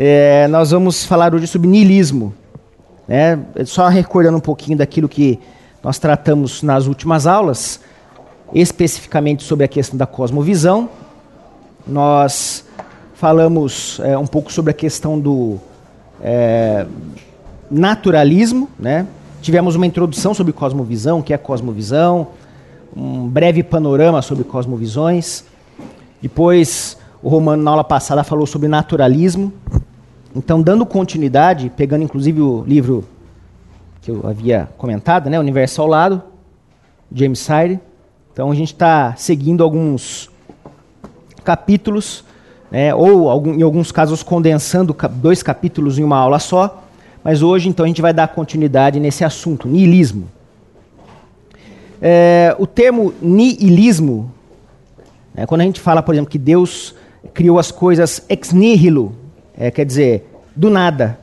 É, nós vamos falar hoje sobre niilismo. Né? Só recordando um pouquinho daquilo que nós tratamos nas últimas aulas, especificamente sobre a questão da cosmovisão. Nós falamos é, um pouco sobre a questão do é, naturalismo, né? Tivemos uma introdução sobre cosmovisão, o que é cosmovisão, um breve panorama sobre cosmovisões. Depois, o Romano, na aula passada, falou sobre naturalismo. Então, dando continuidade, pegando inclusive o livro que eu havia comentado, né, Universo ao Lado, James Sire. Então, a gente está seguindo alguns capítulos, né, ou algum, em alguns casos condensando dois capítulos em uma aula só. Mas hoje, então, a gente vai dar continuidade nesse assunto, niilismo. É, o termo niilismo, né, quando a gente fala, por exemplo, que Deus criou as coisas ex nihilo, é, quer dizer, do nada.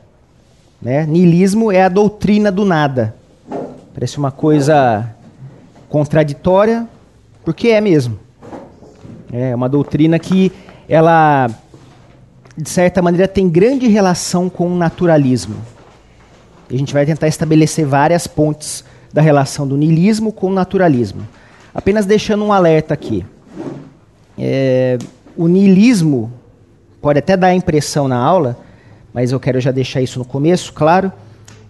Né? Niilismo é a doutrina do nada. Parece uma coisa contraditória, porque é mesmo. É uma doutrina que ela, de certa maneira, tem grande relação com o naturalismo. E a gente vai tentar estabelecer várias pontes da relação do niilismo com o naturalismo. Apenas deixando um alerta aqui. É, o niilismo pode até dar impressão na aula, mas eu quero já deixar isso no começo, claro.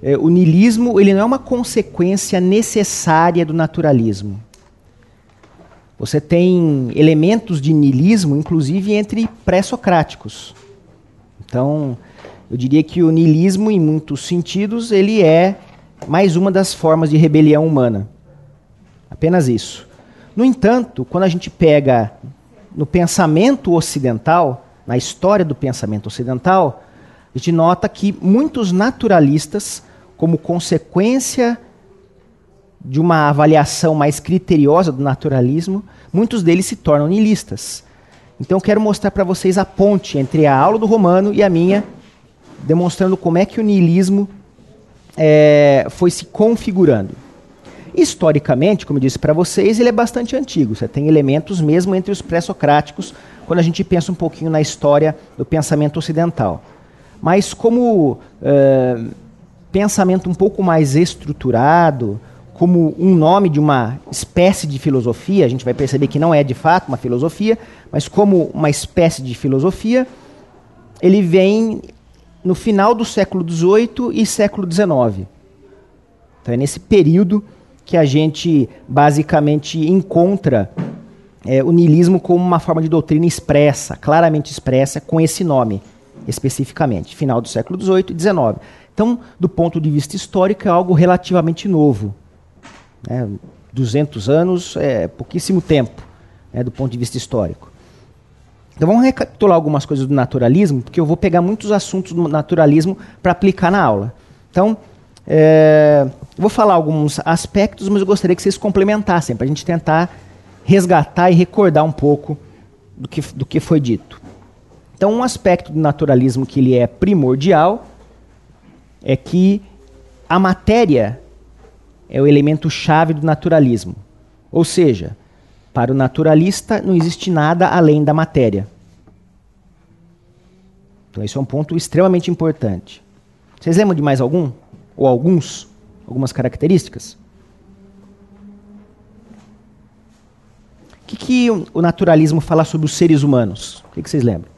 É, o niilismo ele não é uma consequência necessária do naturalismo. Você tem elementos de niilismo, inclusive entre pré-socráticos. Então, eu diria que o niilismo, em muitos sentidos, ele é mais uma das formas de rebelião humana. Apenas isso. No entanto, quando a gente pega no pensamento ocidental, na história do pensamento ocidental, a gente nota que muitos naturalistas, como consequência de uma avaliação mais criteriosa do naturalismo, muitos deles se tornam nihilistas. Então eu quero mostrar para vocês a ponte entre a aula do Romano e a minha, demonstrando como é que o nihilismo é, foi se configurando. Historicamente, como eu disse para vocês, ele é bastante antigo. Você tem elementos mesmo entre os pré-socráticos, quando a gente pensa um pouquinho na história do pensamento ocidental. Mas como é, pensamento um pouco mais estruturado, como um nome de uma espécie de filosofia, a gente vai perceber que não é de fato uma filosofia, mas como uma espécie de filosofia, ele vem no final do século XVIII e século XIX. Então é nesse período que a gente basicamente encontra é, o niilismo como uma forma de doutrina expressa, claramente expressa, com esse nome, especificamente, final do século XVIII e XIX. Então, do ponto de vista histórico, é algo relativamente novo. Né? 200 anos é pouquíssimo tempo, né, do ponto de vista histórico. Então vamos recapitular algumas coisas do naturalismo, porque eu vou pegar muitos assuntos do naturalismo para aplicar na aula. Então, é, vou falar alguns aspectos, mas eu gostaria que vocês complementassem, para a gente tentar resgatar e recordar um pouco do que, do que foi dito. Então, um aspecto do naturalismo que ele é primordial é que a matéria é o elemento chave do naturalismo. Ou seja, para o naturalista não existe nada além da matéria. Então, esse é um ponto extremamente importante. Vocês lembram de mais algum? ou alguns, algumas características. O que, que o naturalismo fala sobre os seres humanos? O que, que vocês lembram?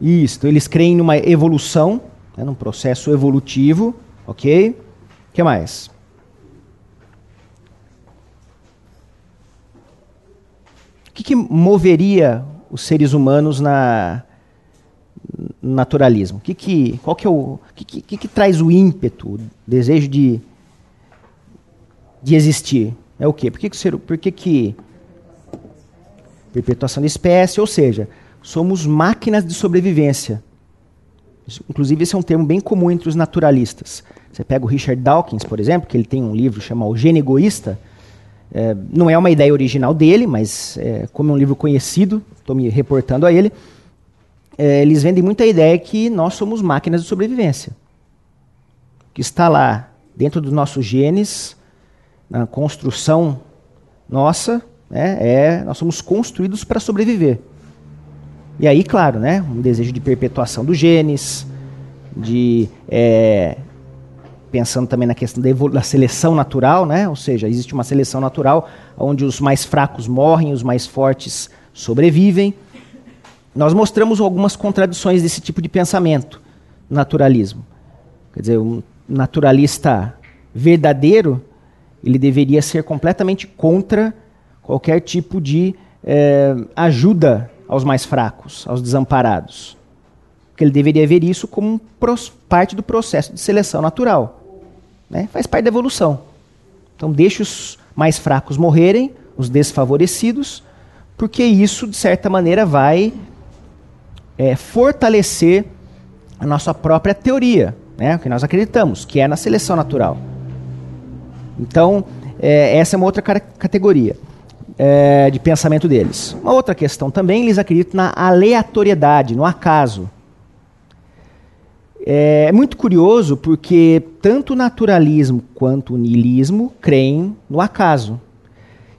Isso, eles creem numa evolução, né, num processo evolutivo, ok? O que mais? O que, que moveria os seres humanos na naturalismo? Que que, qual que é o que, que, que traz o ímpeto, o desejo de, de existir? É o quê? Por que, que, ser, por que, que perpetuação da espécie? Ou seja, somos máquinas de sobrevivência. Inclusive, esse é um termo bem comum entre os naturalistas. Você pega o Richard Dawkins, por exemplo, que ele tem um livro chamado O Gênio Egoísta, é, não é uma ideia original dele, mas é, como é um livro conhecido, estou me reportando a ele, é, eles vendem muita ideia que nós somos máquinas de sobrevivência. Que está lá dentro dos nossos genes, na construção nossa, né, é nós somos construídos para sobreviver. E aí, claro, né, um desejo de perpetuação dos genes, de é, pensando também na questão da, da, seleção natural, né? Ou seja, existe uma seleção natural onde os mais fracos morrem, os mais fortes sobrevivem. Nós mostramos algumas contradições desse tipo de pensamento, naturalismo. Quer dizer, um naturalista verdadeiro, ele deveria ser completamente contra qualquer tipo de é, ajuda aos mais fracos, aos desamparados. Porque ele deveria ver isso como parte do processo de seleção natural. Né? Faz parte da evolução. Então, deixe os mais fracos morrerem, os desfavorecidos, porque isso, de certa maneira, vai é, fortalecer a nossa própria teoria, né? o que nós acreditamos, que é na seleção natural. Então, é, essa é uma outra categoria é, de pensamento deles. Uma outra questão também, eles acreditam na aleatoriedade, no acaso. É muito curioso porque tanto o naturalismo quanto o niilismo creem no acaso.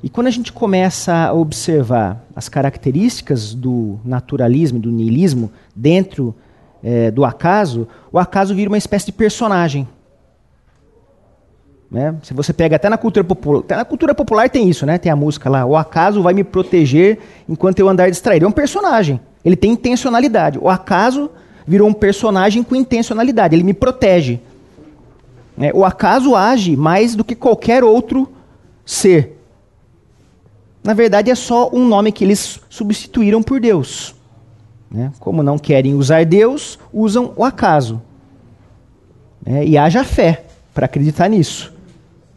E quando a gente começa a observar as características do naturalismo do niilismo dentro é, do acaso, o acaso vira uma espécie de personagem. Né? Se você pega até na cultura popular, até na cultura popular tem isso, né? Tem a música lá, o acaso vai me proteger enquanto eu andar distraído. É um personagem. Ele tem intencionalidade. O acaso virou um personagem com intencionalidade. Ele me protege. Né? O acaso age mais do que qualquer outro ser. Na verdade, é só um nome que eles substituíram por Deus. Né? Como não querem usar Deus, usam o acaso. É, e haja fé para acreditar nisso.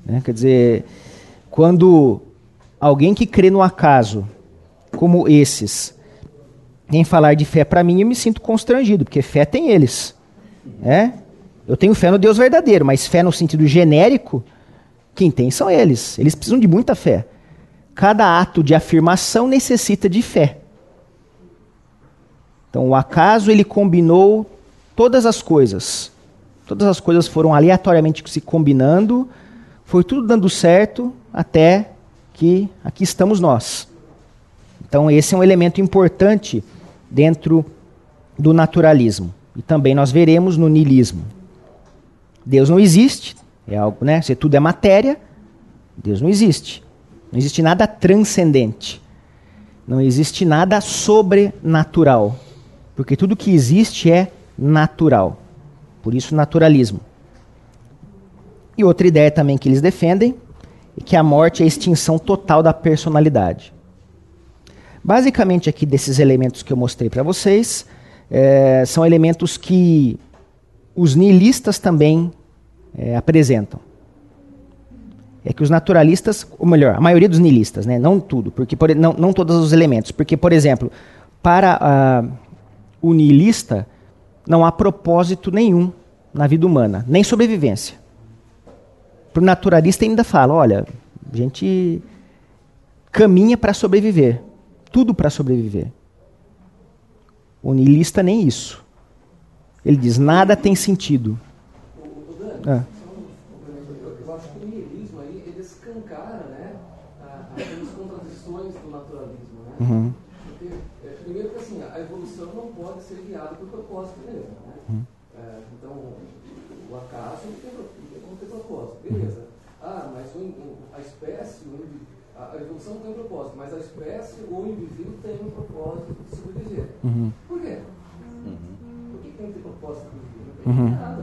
Né? Quer dizer, quando alguém que crê no acaso, como esses, vem falar de fé para mim, eu me sinto constrangido, porque fé tem eles. Né? Eu tenho fé no Deus verdadeiro, mas fé no sentido genérico, quem tem são eles. Eles precisam de muita fé. Cada ato de afirmação necessita de fé. Então, o acaso ele combinou todas as coisas. Todas as coisas foram aleatoriamente se combinando foi tudo dando certo até que aqui estamos nós. Então, esse é um elemento importante dentro do naturalismo. E também nós veremos no niilismo. Deus não existe, é algo, né? Se tudo é matéria, Deus não existe. Não existe nada transcendente. Não existe nada sobrenatural. Porque tudo que existe é natural. Por isso, naturalismo. E outra ideia também que eles defendem é que a morte é a extinção total da personalidade. Basicamente, aqui desses elementos que eu mostrei para vocês, é, são elementos que os nihilistas também é, apresentam. É que os naturalistas, ou melhor, a maioria dos nihilistas, né, não tudo, porque por, não, não todos os elementos, porque, por exemplo, para uh, o nihilista não há propósito nenhum na vida humana, nem sobrevivência para o naturalista ainda fala, olha, a gente caminha para sobreviver, tudo para sobreviver. O niilista nem isso. Ele diz, nada tem sentido. Ah. Eu acho que o niilismo aí, ele escancara né, as contradições do naturalismo. Né? Uhum. Porque, é, primeiro que assim, a evolução não pode ser guiada por propósito mesmo. Né? Uhum. É, então, o acaso tem, tem, tem propósito. Beleza. Ah, mas o, a espécie, a, evolução tem um propósito, mas a espécie, o indivíduo tem um propósito de sobreviver. Uhum. Por quê? Uhum. Por que tem que ter propósito de sobreviver? Não tem uhum. nada.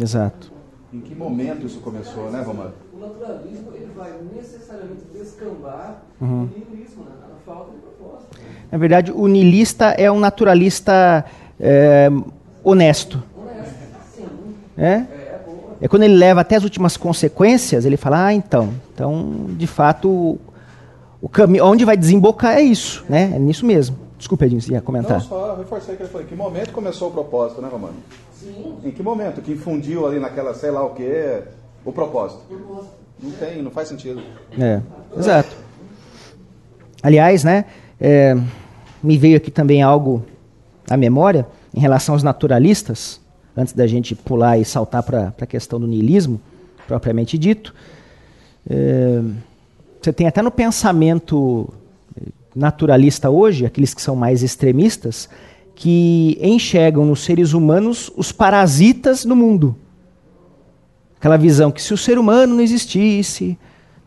Exato. Em que momento isso começou, né, Romano? O naturalismo ele vai necessariamente descambar uhum. o niilismo, né? na falta de propósito. Né? Na verdade, o niilista é um naturalista é, honesto. Honesto, sim. É? é é quando ele leva até as últimas consequências, ele fala, ah, então, então, de fato, o caminho, onde vai desembocar é isso, né? É nisso mesmo. Desculpa, Edinho, você ia comentar. Não, só reforcei que ele falou. Em que momento começou o propósito, né, Romano? Sim. Em que momento? Que infundiu ali naquela, sei lá o que, o propósito? Não tem, não faz sentido. É, exato. Aliás, né, é, me veio aqui também algo à memória em relação aos naturalistas antes da gente pular e saltar para a questão do niilismo, propriamente dito. É, você tem até no pensamento naturalista hoje, aqueles que são mais extremistas, que enxergam nos seres humanos os parasitas no mundo. Aquela visão que se o ser humano não existisse,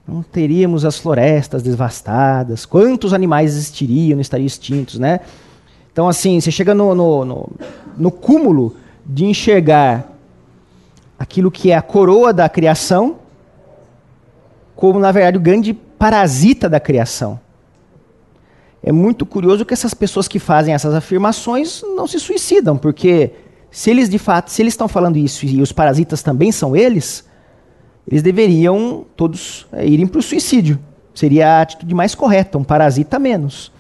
não teríamos as florestas devastadas, quantos animais existiriam, não estariam extintos, né? Então, assim, você chega no, no, no, no cúmulo de enxergar aquilo que é a coroa da criação como, na verdade, o grande parasita da criação. É muito curioso que essas pessoas que fazem essas afirmações não se suicidam, porque se eles de fato, se eles estão falando isso e os parasitas também são eles, eles deveriam todos é, irem para o suicídio. Seria a atitude mais correta, um parasita menos.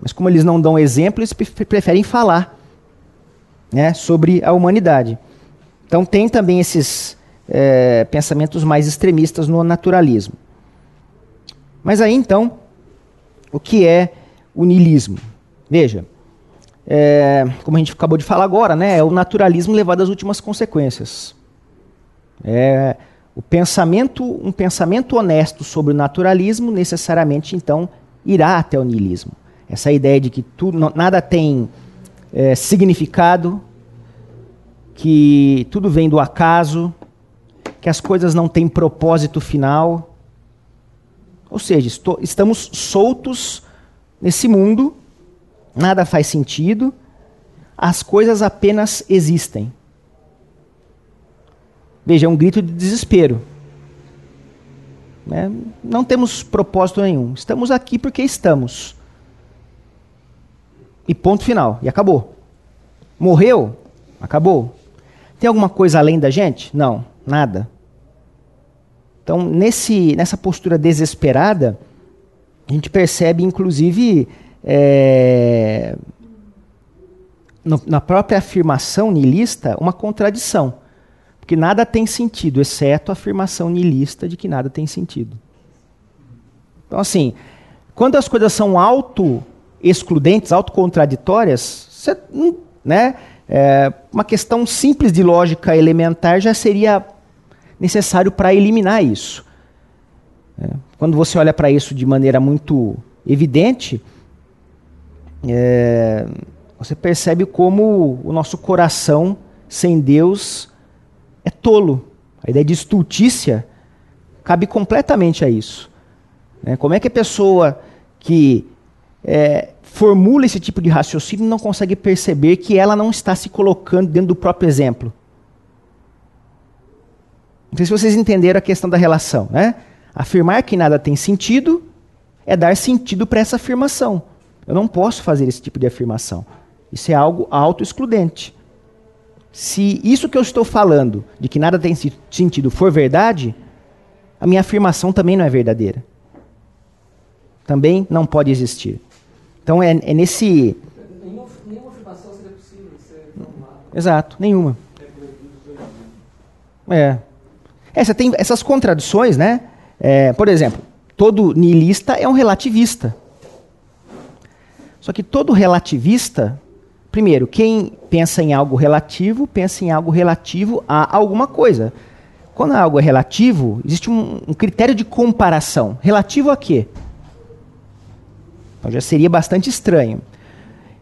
Mas como eles não dão exemplo, eles preferem falar né, sobre a humanidade. Então tem também esses é, pensamentos mais extremistas no naturalismo. Mas aí então, o que é o niilismo? Veja, é, como a gente acabou de falar agora, né, é o naturalismo levado às últimas consequências. É, o pensamento, um pensamento honesto sobre o naturalismo necessariamente então irá até o niilismo. Essa ideia de que tudo, nada tem é, significado, que tudo vem do acaso, que as coisas não têm propósito final. Ou seja, estou, estamos soltos nesse mundo, nada faz sentido, as coisas apenas existem. Veja, é um grito de desespero. Né? Não temos propósito nenhum. Estamos aqui porque estamos. E ponto final. E acabou. Morreu? Acabou. Tem alguma coisa além da gente? Não, nada. Então, nesse, nessa postura desesperada, a gente percebe, inclusive, é, no, na própria afirmação nihilista, uma contradição. Porque nada tem sentido, exceto a afirmação nihilista de que nada tem sentido. Então, assim, quando as coisas são auto-excludentes, auto-contraditórias, né, é, uma questão simples de lógica elementar já seria necessário para eliminar isso. É, quando você olha para isso de maneira muito evidente, é, você percebe como o nosso coração sem Deus é tolo. A ideia de estultícia cabe completamente a isso. Né? Como é que a pessoa que é, formula esse tipo de raciocínio não consegue perceber que ela não está se colocando dentro do próprio exemplo? Não sei se vocês entenderam a questão da relação. Né? Afirmar que nada tem sentido é dar sentido para essa afirmação. Eu não posso fazer esse tipo de afirmação. Isso é algo auto-excludente. Se isso que eu estou falando, de que nada tem sentido, for verdade, a minha afirmação também não é verdadeira. Também não pode existir. Então é, é nesse. Nenhuma, nenhuma afirmação seria possível ser Exato, nenhuma. É. é. Você tem essas contradições, né? É, por exemplo, todo niilista é um relativista. Só que todo relativista Primeiro, quem pensa em algo relativo, pensa em algo relativo a alguma coisa. Quando algo é relativo, existe um, um critério de comparação. Relativo a quê? Então já seria bastante estranho.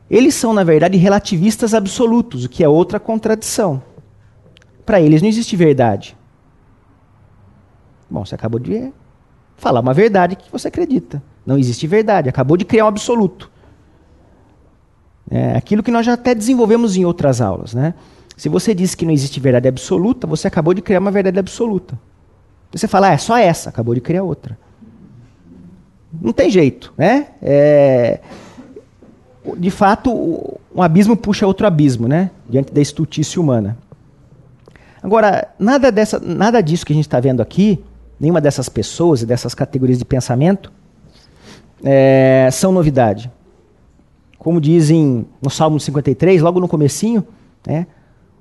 Eles são, na verdade, relativistas absolutos, o que é outra contradição. Para eles não existe verdade. Bom, você acabou de falar uma verdade que você acredita. Não existe verdade, acabou de criar um absoluto. É aquilo que nós já até desenvolvemos em outras aulas. Né? Se você disse que não existe verdade absoluta, você acabou de criar uma verdade absoluta. Você fala, ah, é só essa, acabou de criar outra. Não tem jeito. Né? É, de fato, um abismo puxa outro abismo, né? diante da estultícia humana. Agora, nada, dessa, nada disso que a gente está vendo aqui, nenhuma dessas pessoas e dessas categorias de pensamento, é, são novidade. Como dizem no Salmo 53, logo no comecinho, né,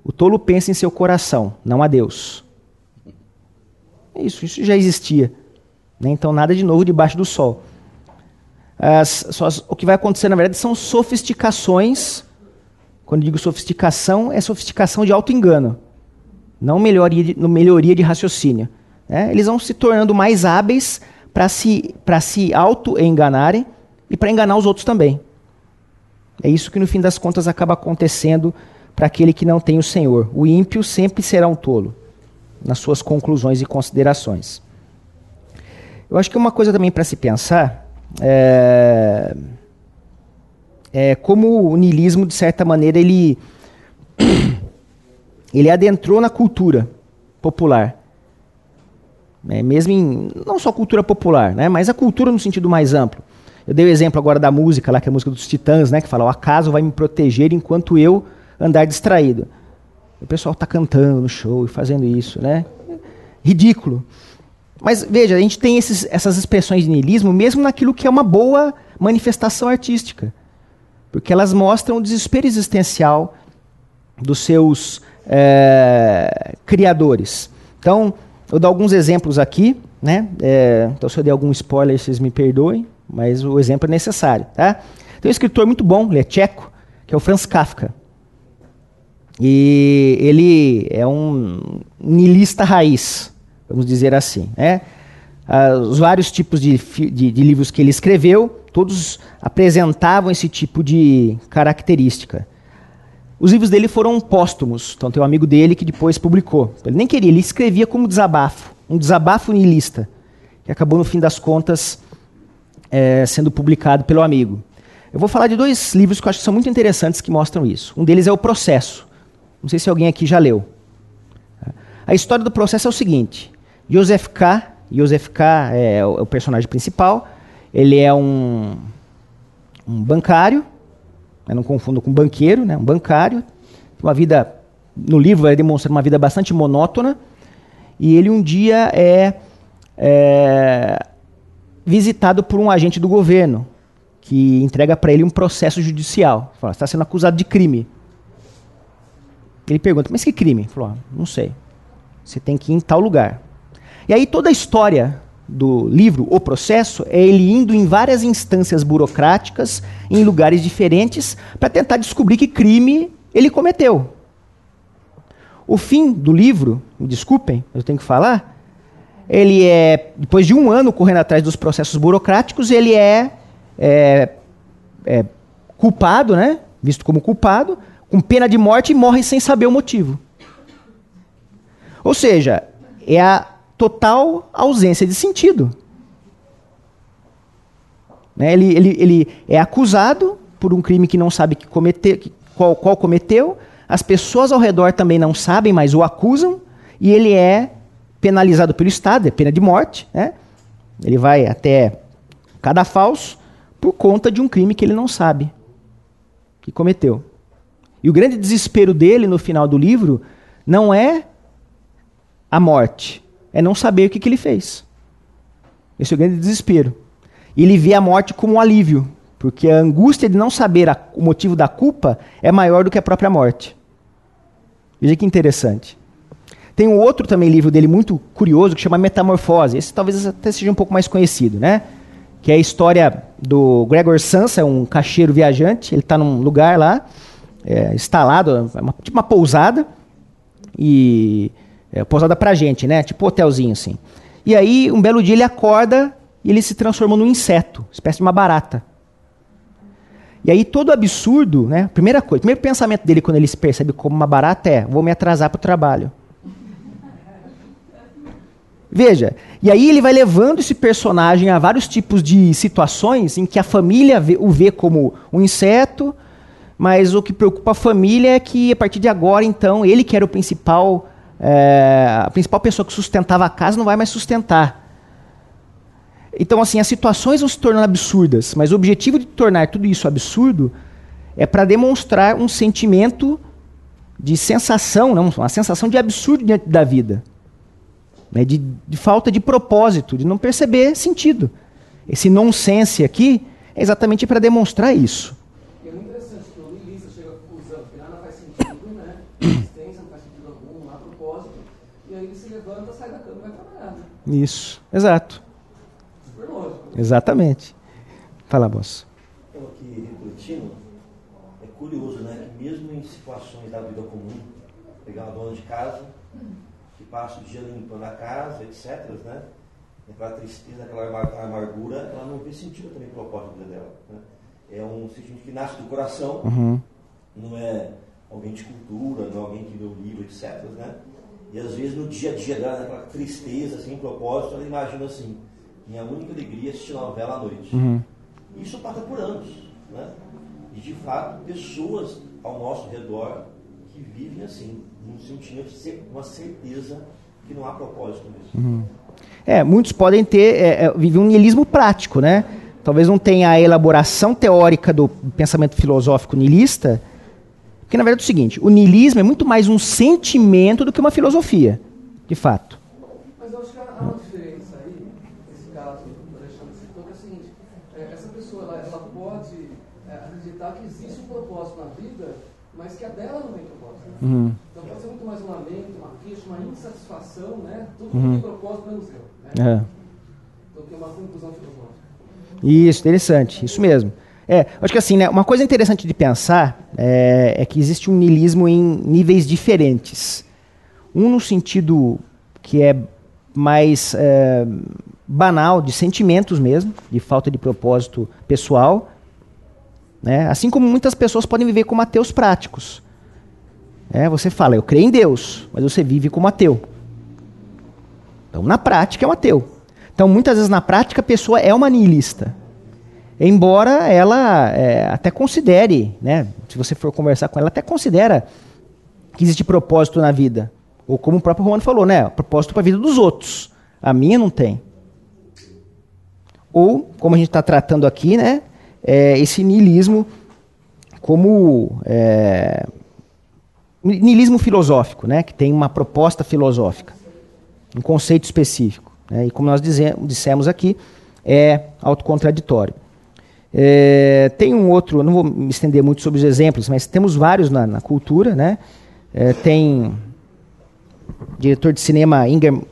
o tolo pensa em seu coração, não a Deus. Isso, isso já existia. Né? Então nada de novo debaixo do sol. As, as, o que vai acontecer, na verdade, são sofisticações. Quando digo sofisticação, é sofisticação de auto-engano. Não melhoria de, melhoria de raciocínio. Né? Eles vão se tornando mais hábeis para se, se auto-enganarem e para enganar os outros também. É isso que no fim das contas acaba acontecendo para aquele que não tem o Senhor. O ímpio sempre será um tolo nas suas conclusões e considerações. Eu acho que uma coisa também para se pensar é, é como o niilismo, de certa maneira, ele, ele adentrou na cultura popular. É, mesmo em, não só cultura popular, né, mas a cultura no sentido mais amplo. Eu dei o exemplo agora da música, lá, que é a música dos Titãs, né, que fala: o acaso vai me proteger enquanto eu andar distraído. O pessoal está cantando no show e fazendo isso, né? Ridículo. Mas veja, a gente tem esses, essas expressões de niilismo mesmo naquilo que é uma boa manifestação artística. Porque elas mostram o desespero existencial dos seus é, criadores. Então, eu dou alguns exemplos aqui, né? É, então, se eu der algum spoiler, vocês me perdoem, mas o exemplo é necessário, tá? Tem um escritor muito bom, ele é tcheco, que é o Franz Kafka. E ele é um nilista raiz, vamos dizer assim. Né? Ah, os vários tipos de, de, de livros que ele escreveu, todos apresentavam esse tipo de característica. Os livros dele foram póstumos, então tem um amigo dele que depois publicou. Ele nem queria, ele escrevia como desabafo, um desabafo nihilista, que acabou no fim das contas é, sendo publicado pelo amigo. Eu vou falar de dois livros que eu acho que são muito interessantes que mostram isso. Um deles é O Processo, não sei se alguém aqui já leu. A história do processo é o seguinte: Joseph K. Joseph K. é o, é o personagem principal. Ele é um, um bancário, não confundo com banqueiro, né? um bancário. Uma vida, no livro, vai demonstrar uma vida bastante monótona. E ele um dia é, é visitado por um agente do governo que entrega para ele um processo judicial. Fala, está sendo acusado de crime. Ele pergunta, mas que crime? Ele falou, ah, não sei. Você tem que ir em tal lugar. E aí toda a história do livro, O Processo, é ele indo em várias instâncias burocráticas, em lugares diferentes, para tentar descobrir que crime ele cometeu. O fim do livro, me desculpem, eu tenho que falar, ele é, depois de um ano correndo atrás dos processos burocráticos, ele é, é, é culpado, né? visto como culpado, com pena de morte e morre sem saber o motivo. Ou seja, é a total ausência de sentido. Né? Ele, ele, ele é acusado por um crime que não sabe que cometeu, qual, qual cometeu, as pessoas ao redor também não sabem, mas o acusam, e ele é penalizado pelo Estado, é pena de morte. Né? Ele vai até cada falso por conta de um crime que ele não sabe que cometeu. E o grande desespero dele no final do livro não é a morte, é não saber o que, que ele fez. Esse é o grande desespero. E ele vê a morte como um alívio, porque a angústia de não saber a, o motivo da culpa é maior do que a própria morte. Veja que interessante. Tem um outro também livro dele muito curioso que chama Metamorfose. Esse talvez até seja um pouco mais conhecido, né? Que é a história do Gregor Samsa, é um caixeiro viajante. Ele está num lugar lá é, instalado, é uma, tipo uma pousada, e é, pousada pra gente, né? Tipo hotelzinho assim. E aí, um belo dia ele acorda e ele se transforma num inseto, espécie de uma barata. E aí todo absurdo, né? Primeira coisa, primeiro pensamento dele quando ele se percebe como uma barata é: vou me atrasar para o trabalho. Veja, e aí ele vai levando esse personagem a vários tipos de situações em que a família o vê como um inseto, mas o que preocupa a família é que a partir de agora, então, ele que era o principal, é, a principal pessoa que sustentava a casa não vai mais sustentar. Então, assim, as situações vão se tornando absurdas, mas o objetivo de tornar tudo isso absurdo é para demonstrar um sentimento de sensação, não, uma sensação de absurdo diante da vida. Né, de, de falta de propósito, de não perceber sentido. Esse nonsense aqui é exatamente para demonstrar isso. Isso, exato. Super lógico. Exatamente. Fala, moço. Estou aqui refletindo. É curioso, né? Que mesmo em situações da vida comum, pegar uma dona de casa, que passa o dia limpando a casa, etc., né? aquela tristeza, aquela amargura, ela não vê sentido também propósito dela. Né? É um sentimento que nasce do coração, uhum. não é alguém de cultura, não é alguém que lê o livro, etc. Né? E às vezes no dia a dia dela, aquela tristeza, sem propósito, ela imagina assim, minha única alegria é assistir novela à noite. Uhum. Isso passa por anos. Né? E de fato, pessoas ao nosso redor que vivem assim, sentido de uma certeza que não há propósito nisso. Uhum. É, muitos podem ter, é, é, viver um niilismo prático, né? Talvez não tenha a elaboração teórica do pensamento filosófico niilista, porque na verdade é o seguinte, o niilismo é muito mais um sentimento do que uma filosofia, de fato. Mas eu acho que há uma diferença aí, nesse caso do Alexandre citou, que é o seguinte, é, essa pessoa ela, ela pode é, acreditar que existe um propósito na vida, mas que a dela não tem propósito. Né? Uhum. Então pode ser muito mais um lamento, uma queixa, uma insatisfação, né? Tudo uhum. tem propósito menos eu. Né? É. Do que uma conclusão filosófica. Isso, interessante, isso mesmo. É, acho que assim, né, uma coisa interessante de pensar é, é, que existe um niilismo em níveis diferentes. Um no sentido que é mais é, banal, de sentimentos mesmo, de falta de propósito pessoal. Né? Assim como muitas pessoas podem viver como ateus práticos. É, você fala, eu creio em Deus, mas você vive como ateu. Então, na prática, é um ateu. Então, muitas vezes, na prática, a pessoa é uma niilista. Embora ela é, até considere, né, se você for conversar com ela, até considera que existe propósito na vida. Ou como o próprio Romano falou, né, propósito para a vida dos outros. A minha não tem. Ou, como a gente está tratando aqui, né, é, esse niilismo como é, niilismo filosófico, né, que tem uma proposta filosófica, um conceito específico. Né, e como nós dissemos aqui, é autocontraditório. É, tem um outro, não vou me estender muito sobre os exemplos, mas temos vários na, na cultura, né? É, tem diretor de cinema Ingmar,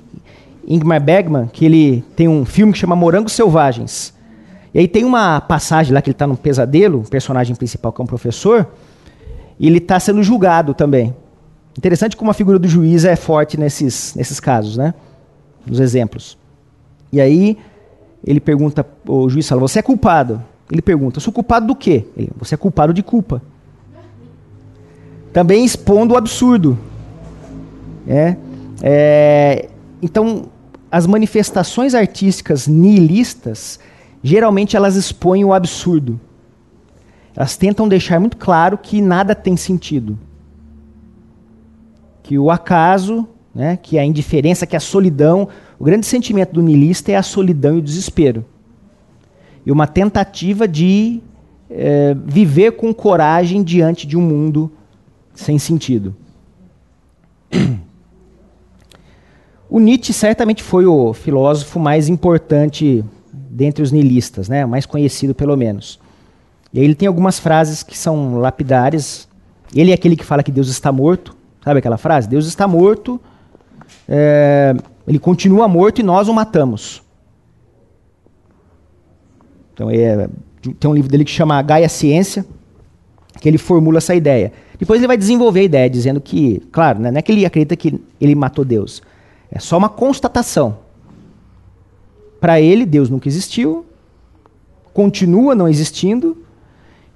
Ingmar Bergman, que ele tem um filme que chama Morangos Selvagens. E aí tem uma passagem lá que ele está num pesadelo, o personagem principal que é um professor, ele está sendo julgado também. Interessante como a figura do juiz é forte nesses, nesses casos, né? Nos exemplos. E aí ele pergunta, o juiz fala, você é culpado. Ele pergunta: sou culpado do quê? Ele, Você é culpado de culpa. Também expondo o absurdo. É, é, então, as manifestações artísticas nihilistas, geralmente elas expõem o absurdo. Elas tentam deixar muito claro que nada tem sentido. Que o acaso, né, que a indiferença, que a solidão, o grande sentimento do niilista é a solidão e o desespero e uma tentativa de é, viver com coragem diante de um mundo sem sentido. O Nietzsche certamente foi o filósofo mais importante dentre os nihilistas, né? mais conhecido pelo menos. E aí ele tem algumas frases que são lapidares. Ele é aquele que fala que Deus está morto. Sabe aquela frase? Deus está morto, é, ele continua morto e nós o matamos. Então, é, tem um livro dele que chama Gaia Ciência, que ele formula essa ideia. Depois ele vai desenvolver a ideia, dizendo que, claro, né, não é que ele acredita que ele matou Deus. É só uma constatação. Para ele, Deus nunca existiu, continua não existindo,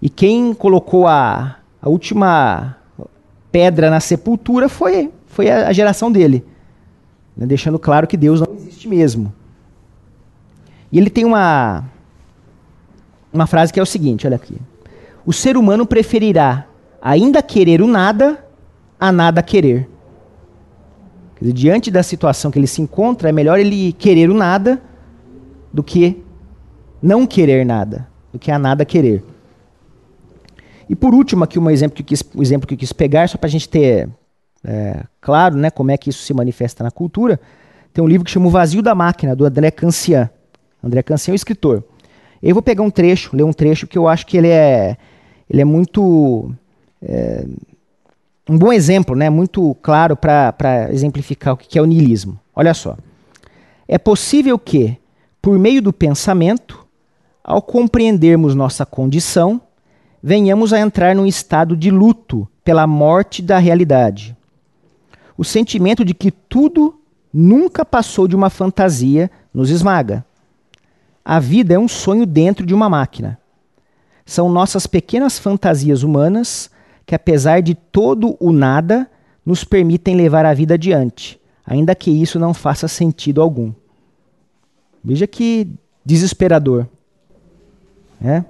e quem colocou a, a última pedra na sepultura foi, foi a, geração dele, né, deixando claro que Deus não existe mesmo. E ele tem uma, uma frase que é o seguinte, olha aqui. O ser humano preferirá ainda querer o nada a nada querer. Dizer, diante da situação que ele se encontra, é melhor ele querer o nada do que não querer nada, do que a nada querer. E por último, aqui um exemplo que eu quis, um exemplo que eu quis pegar, só para a gente ter é, claro né, como é que isso se manifesta na cultura, tem um livro que chama O Vazio da Máquina, do André Cancian. André Cancian é o escritor. Eu vou pegar um trecho, ler um trecho que eu acho que ele é, ele é muito. É, um bom exemplo, né? muito claro para exemplificar o que é o niilismo. Olha só. É possível que, por meio do pensamento, ao compreendermos nossa condição, venhamos a entrar num estado de luto pela morte da realidade. O sentimento de que tudo nunca passou de uma fantasia, nos esmaga. A vida é um sonho dentro de uma máquina. São nossas pequenas fantasias humanas que, apesar de todo o nada, nos permitem levar a vida adiante, ainda que isso não faça sentido algum. Veja que desesperador. É?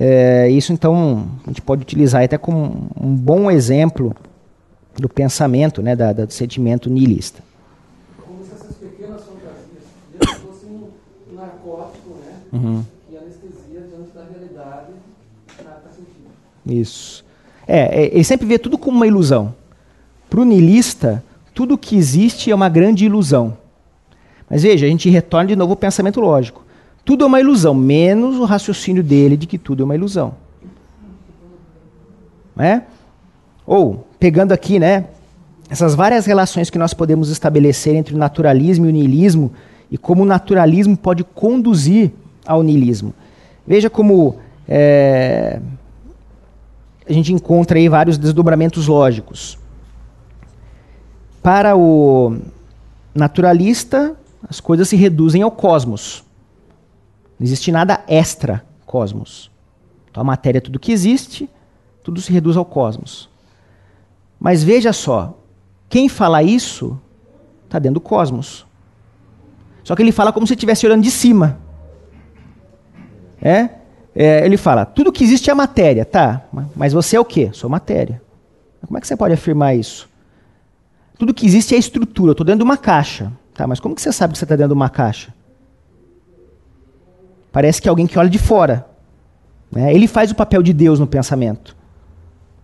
É, isso então a gente pode utilizar até como um bom exemplo do pensamento, né, da, do sentimento niilista. Como se essas pequenas fantasias fossem um narcótico, né? Uhum. Que anestesia diante da realidade está sentindo. Isso. É, é, ele sempre vê tudo como uma ilusão. Para o niilista, tudo que existe é uma grande ilusão. Mas veja, a gente retorna de novo ao pensamento lógico. Tudo é uma ilusão, menos o raciocínio dele de que tudo é uma ilusão. É? Ou, pegando aqui, né, essas várias relações que nós podemos estabelecer entre o naturalismo e o niilismo e como o naturalismo pode conduzir ao niilismo. Veja como é, a gente encontra aí vários desdobramentos lógicos. Para o naturalista, as coisas se reduzem ao cosmos. Não existe nada extra cosmos. Então a matéria é tudo que existe, tudo se reduz ao cosmos. Mas veja só, quem fala isso está dentro do cosmos. Só que ele fala como se estivesse olhando de cima. É? é? Ele fala, tudo que existe é matéria, tá? Mas você é o quê? Sou matéria. Como é que você pode afirmar isso? Tudo que existe é estrutura. Eu estou dentro de uma caixa. Tá, mas como que você sabe que você está dentro de uma caixa? Parece que é alguém que olha de fora. Né? Ele faz o papel de Deus no pensamento.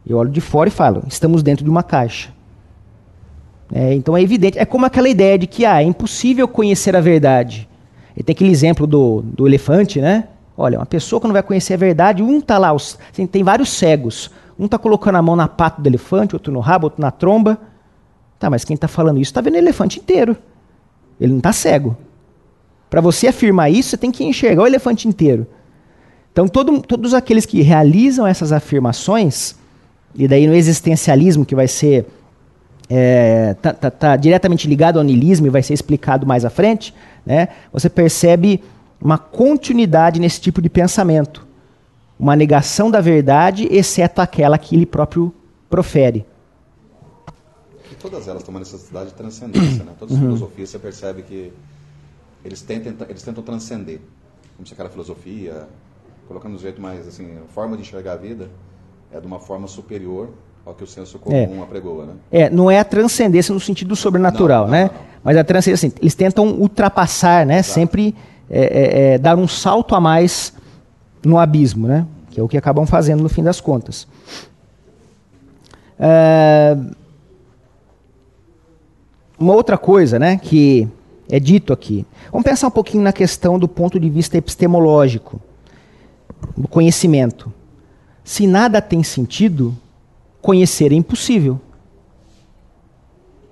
Eu olho de fora e falo: estamos dentro de uma caixa. É, então é evidente. É como aquela ideia de que ah, é impossível conhecer a verdade. E tem aquele exemplo do, do elefante, né? Olha, uma pessoa que não vai conhecer a verdade, um está lá, os, assim, tem vários cegos. Um está colocando a mão na pata do elefante, outro no rabo, outro na tromba. Tá, mas quem está falando isso está vendo o elefante inteiro. Ele não está cego. Para você afirmar isso, você tem que enxergar o elefante inteiro. Então, todo, todos aqueles que realizam essas afirmações, e daí no existencialismo, que vai ser é, tá, tá, tá, diretamente ligado ao niilismo e vai ser explicado mais à frente, né, você percebe uma continuidade nesse tipo de pensamento. Uma negação da verdade, exceto aquela que ele próprio profere. E todas elas têm uma necessidade de transcendência. Né? Todas as uhum. filosofias você percebe que eles tentam, eles tentam transcender. Como se aquela filosofia, colocando um jeito mais assim, a forma de enxergar a vida é de uma forma superior ao que o senso comum é. apregoa, né? É, não é a transcendência no sentido sobrenatural, não, não, né? Não, Mas a transcendência, assim, eles tentam ultrapassar, né? Exato. Sempre é, é, é, dar um salto a mais no abismo, né? Que é o que acabam fazendo no fim das contas. É, uma outra coisa, né? Que é dito aqui. Vamos pensar um pouquinho na questão do ponto de vista epistemológico, do conhecimento. Se nada tem sentido, conhecer é impossível.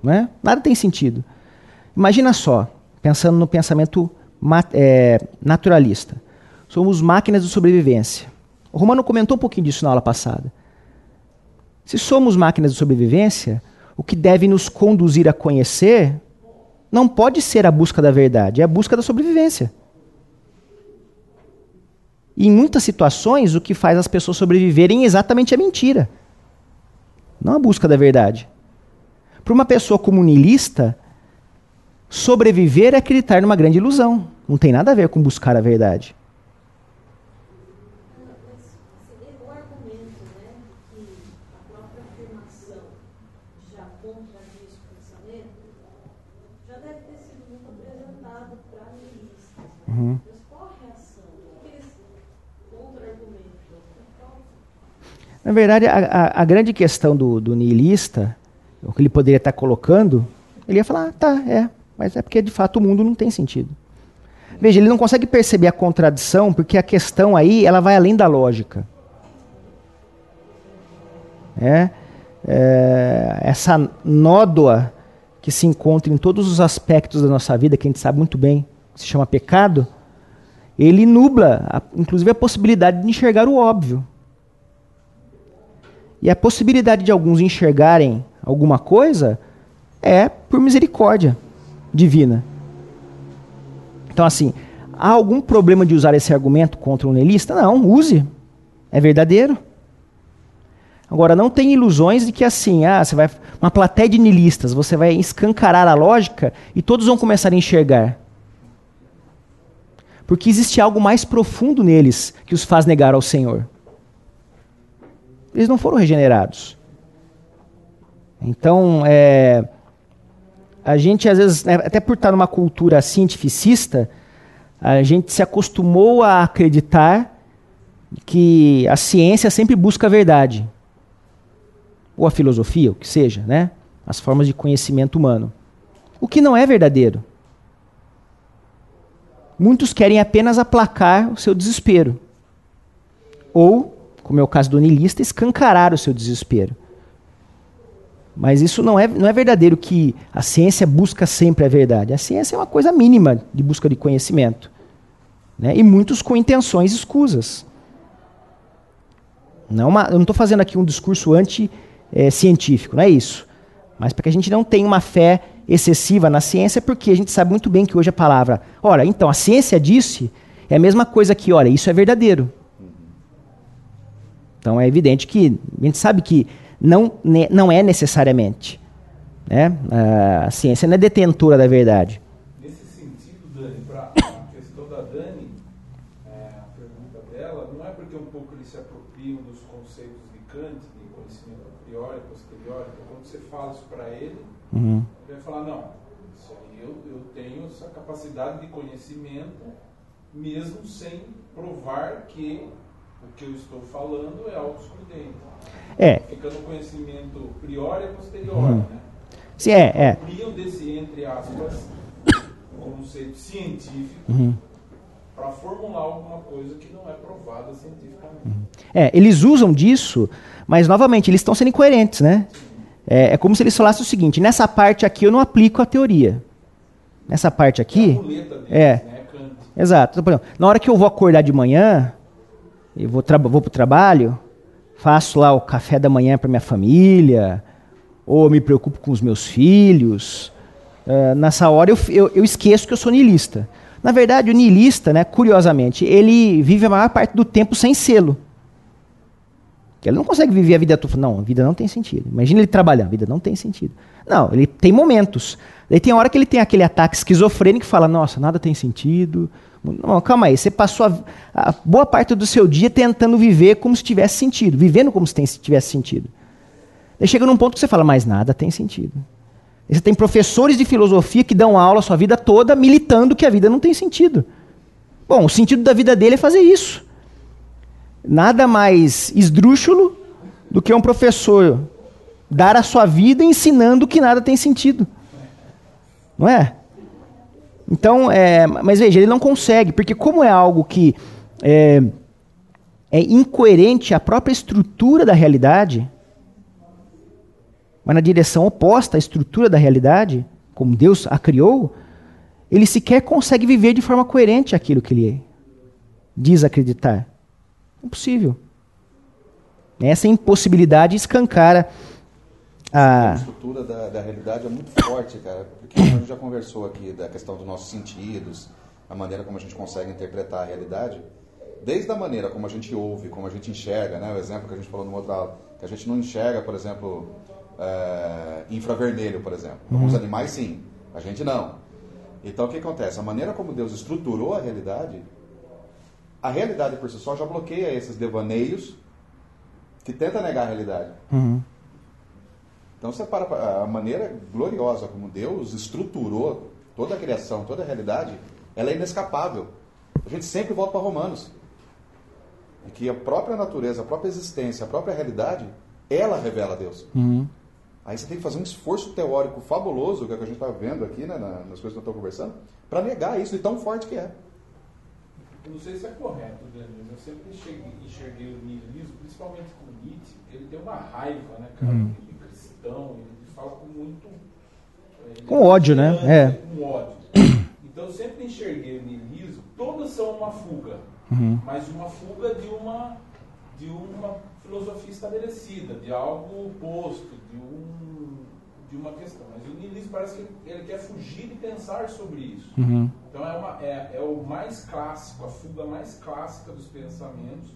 Não é? Nada tem sentido. Imagina só, pensando no pensamento é, naturalista. Somos máquinas de sobrevivência. O Romano comentou um pouquinho disso na aula passada. Se somos máquinas de sobrevivência, o que deve nos conduzir a conhecer não pode ser a busca da verdade, é a busca da sobrevivência. E em muitas situações, o que faz as pessoas sobreviverem é exatamente a mentira, não a busca da verdade. Para uma pessoa comunilista, sobreviver é acreditar numa grande ilusão. Não tem nada a ver com buscar a verdade. Na verdade, a, a, a, grande questão do, do niilista, o que ele poderia estar colocando, ele ia falar, ah, tá, é, mas é porque de fato o mundo não tem sentido. Veja, ele não consegue perceber a contradição, porque a questão aí, ela vai além da lógica. É, é, essa nódoa que se encontra em todos os aspectos da nossa vida, que a gente sabe muito bem, se chama pecado, ele nubla, a, inclusive, a possibilidade de enxergar o óbvio. E a possibilidade de alguns enxergarem alguma coisa é por misericórdia. divina. Então, assim, há algum problema de usar esse argumento contra um nihilista? Não, use. É verdadeiro. Agora, não tem ilusões de que assim, ah, você vai. Uma plateia de nihilistas, você vai escancarar a lógica e todos vão começar a enxergar. Porque existe algo mais profundo neles que os faz negar ao Senhor. Eles não foram regenerados. Então, é, a gente às vezes, né, até por estar numa cultura cientificista, a gente se acostumou a acreditar que a ciência sempre busca a verdade. Ou a filosofia, o que seja, né? As formas de conhecimento humano. O que não é verdadeiro. Muitos querem apenas aplacar o seu desespero. Ou, como é o caso do niilista, escancarar o seu desespero. Mas isso não é, não é verdadeiro que a ciência busca sempre a verdade. A ciência é uma coisa mínima de busca de conhecimento. Né? E muitos com intenções escusas. Não uma, eu não estou fazendo aqui um discurso anti-científico, não é isso. Mas para que a gente não tenha uma fé excessiva na ciência, porque a gente sabe muito bem que hoje a palavra, olha, então a ciência disse, é a mesma coisa que, olha, isso é verdadeiro. Então é evidente que a gente sabe que não, não é necessariamente. Né? A ciência não é detentora da verdade. Nesse sentido, Dani, para a questão da Dani, é, a pergunta dela, não é porque um pouco eles se apropriam dos conceitos de Kant, de conhecimento a priori, posteriori, então quando você fala isso para ele, uhum. ele vai falar, não, isso aí eu, eu tenho essa capacidade de conhecimento, mesmo sem provar que que eu estou falando é algo excludente. É. Fica no conhecimento priori e posterior, uhum. né? Sim, é, é. Criam desse, entre aspas, conceito científico uhum. para formular alguma coisa que não é provada cientificamente. Uhum. É, eles usam disso, mas novamente, eles estão sendo incoerentes, né? É, é, como se eles falassem o seguinte: nessa parte aqui eu não aplico a teoria. Nessa parte aqui. É. é. Né? Exato. Então, na hora que eu vou acordar de manhã, eu vou, vou para o trabalho, faço lá o café da manhã para minha família, ou me preocupo com os meus filhos. Uh, nessa hora eu, eu, eu, esqueço que eu sou niilista. Na verdade, o niilista, né, curiosamente, ele vive a maior parte do tempo sem selo. Ele não consegue viver a vida toda. Não, a vida não tem sentido. Imagina ele trabalhando, a vida não tem sentido. Não, ele tem momentos. Daí tem hora que ele tem aquele ataque esquizofrênico que fala: Nossa, nada tem sentido, não, calma aí, você passou a, a, boa parte do seu dia tentando viver como se tivesse sentido, vivendo como se tivesse sentido. Daí chega num ponto que você fala, mas nada tem sentido. você tem professores de filosofia que dão aula a sua vida toda militando que a vida não tem sentido. Bom, o sentido da vida dele é fazer isso. Nada mais esdrúxulo do que um professor dar a sua vida ensinando que nada tem sentido. Não é? Então, é, mas veja, ele não consegue, porque como é algo que é, é incoerente à própria estrutura da realidade, mas na direção oposta à estrutura da realidade, como Deus a criou, ele sequer consegue viver de forma coerente aquilo que ele diz acreditar. Impossível. Essa impossibilidade escancara a... a estrutura da, da realidade é muito forte, cara, porque a gente já conversou aqui da questão dos nossos sentidos, a maneira como a gente consegue interpretar a realidade, desde a maneira como a gente ouve, como a gente enxerga, né? O exemplo que a gente falou no outro aula, que a gente não enxerga, por exemplo, é, infravermelho, por exemplo. Uhum. Alguns animais sim, a gente não. Então o que acontece? A maneira como Deus estruturou a realidade, a realidade por si só já bloqueia esses devaneios que tenta negar a realidade. Uhum. Então você para a maneira gloriosa como Deus estruturou toda a criação, toda a realidade, ela é inescapável. A gente sempre volta para Romanos. E que a própria natureza, a própria existência, a própria realidade, ela revela Deus. Uhum. Aí você tem que fazer um esforço teórico fabuloso, que é o que a gente está vendo aqui né, nas coisas que eu estou conversando, para negar isso de tão forte que é. Eu não sei se é correto, Daniel, eu sempre enxerguei, enxerguei o niilismo, principalmente com Nietzsche, ele tem uma raiva, né, cara? Uhum cristão, ele fala com muito. É, com ódio, né? É. Com ódio. Então eu sempre enxerguei o niilismo, todas são uma fuga, uhum. mas uma fuga de uma, de uma filosofia estabelecida, de algo oposto, de um, de uma questão. Mas o niilismo parece que ele quer fugir de pensar sobre isso. Uhum. Então é, uma, é, é, o mais clássico, a fuga mais clássica dos pensamentos,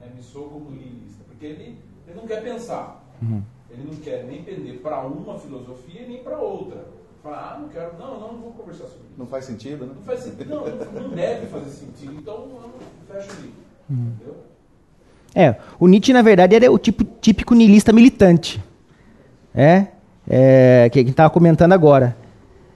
né, me sou como niilista. Porque ele, ele não quer pensar. Uhum. Ele não quer nem pender para uma filosofia nem para outra. Fala, ah, não quero, não, não, não vou conversar sobre isso. Não faz sentido, né? Não faz sentido, não, não, não deve fazer sentido. Então, eu fecho o livro. Uhum. Entendeu? É, o Nietzsche, na verdade, era o tipo, típico niilista militante. É, é que a gente estava comentando agora.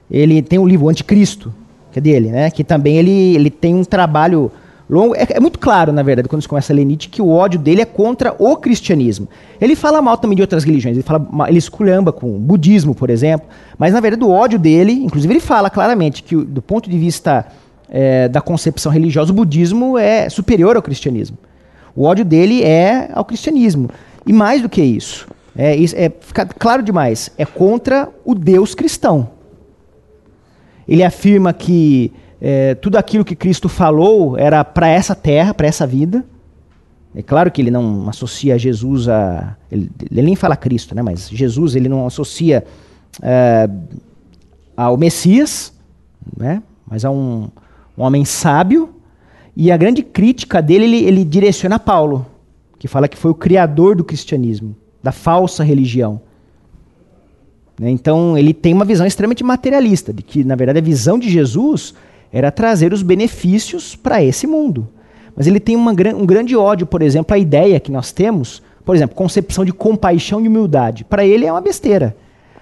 Ele tem um livro, Anticristo, que é dele, né? Que também ele, ele tem um trabalho longo. É, é, muito claro, na verdade, quando você começa a ler Nietzsche, que o ódio dele é contra o cristianismo. Ele fala mal também de outras religiões. Ele, fala, ele esculhamba com o budismo, por exemplo. Mas, na verdade, o ódio dele, inclusive, ele fala claramente que, do ponto de vista é, da concepção religiosa, o budismo é superior ao cristianismo. O ódio dele é ao cristianismo. E mais do que isso, é, é fica claro demais, é contra o Deus cristão. Ele afirma que é, tudo aquilo que Cristo falou era para essa terra, para essa vida. É claro que ele não associa Jesus a. Ele, ele, nem fala Cristo, né? mas Jesus ele não associa é, ao Messias, né? mas a um, um homem sábio e a grande crítica dele, ele, ele direciona a Paulo, que fala que foi o criador do cristianismo, da falsa religião. Né, então, ele tem uma visão extremamente materialista, de que, na verdade, a visão de Jesus era trazer os benefícios para esse mundo. Mas ele tem uma, um grande ódio, por exemplo, à ideia que nós temos, por exemplo, concepção de compaixão e humildade. Para ele é uma besteira.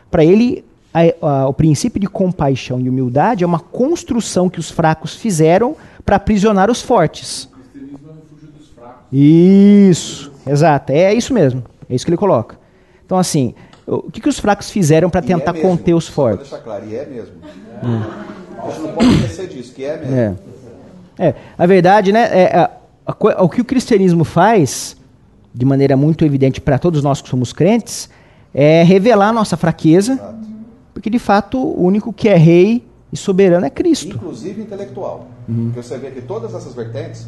Para ele, a, a, o princípio de compaixão e humildade é uma construção que os fracos fizeram para aprisionar os fortes. O cristianismo é o refúgio dos fracos. Isso, exato. É isso mesmo. É isso que ele coloca. Então, assim, o que, que os fracos fizeram para tentar é conter os fortes? Deixar claro, e é mesmo. É. A gente não pode esquecer disso, que é mesmo. É. é. A verdade, né? É, a, a, o que o cristianismo faz, de maneira muito evidente para todos nós que somos crentes, é revelar a nossa fraqueza, Exato. porque de fato o único que é rei e soberano é Cristo. Inclusive intelectual. Uhum. Porque você vê que todas essas vertentes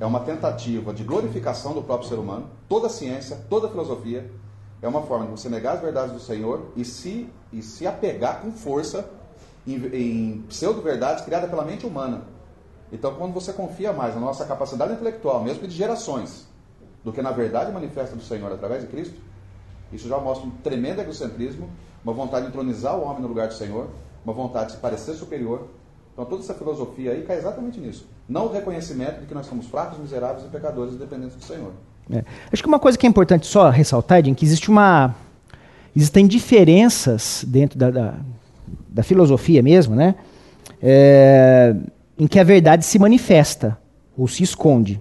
é uma tentativa de glorificação do próprio ser humano, toda a ciência, toda a filosofia, é uma forma de você negar as verdades do Senhor e se, e se apegar com força em, em pseudo-verdades criadas pela mente humana. Então, quando você confia mais na nossa capacidade intelectual, mesmo de gerações, do que na verdade manifesta do Senhor através de Cristo, isso já mostra um tremendo egocentrismo, uma vontade de entronizar o homem no lugar do Senhor, uma vontade de se parecer superior. Então toda essa filosofia aí cai exatamente nisso. Não o reconhecimento de que nós somos fracos, miseráveis e pecadores dependentes do Senhor. É. Acho que uma coisa que é importante só ressaltar, é que existe uma. Existem diferenças dentro da, da, da filosofia mesmo, né? É, em que a verdade se manifesta ou se esconde.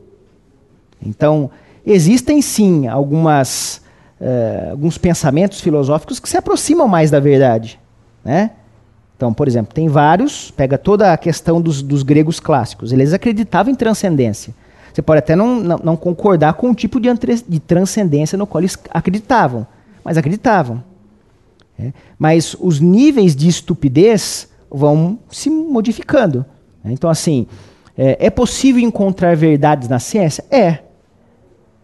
Então, existem sim algumas, é, alguns pensamentos filosóficos que se aproximam mais da verdade. Né? Então, por exemplo, tem vários, pega toda a questão dos, dos gregos clássicos, eles acreditavam em transcendência. Você pode até não, não, não concordar com o tipo de, de, transcendência no qual eles acreditavam, mas acreditavam. É. Mas os níveis de estupidez vão se modificando. Né? Então, assim, é, é, possível encontrar verdades na ciência? É.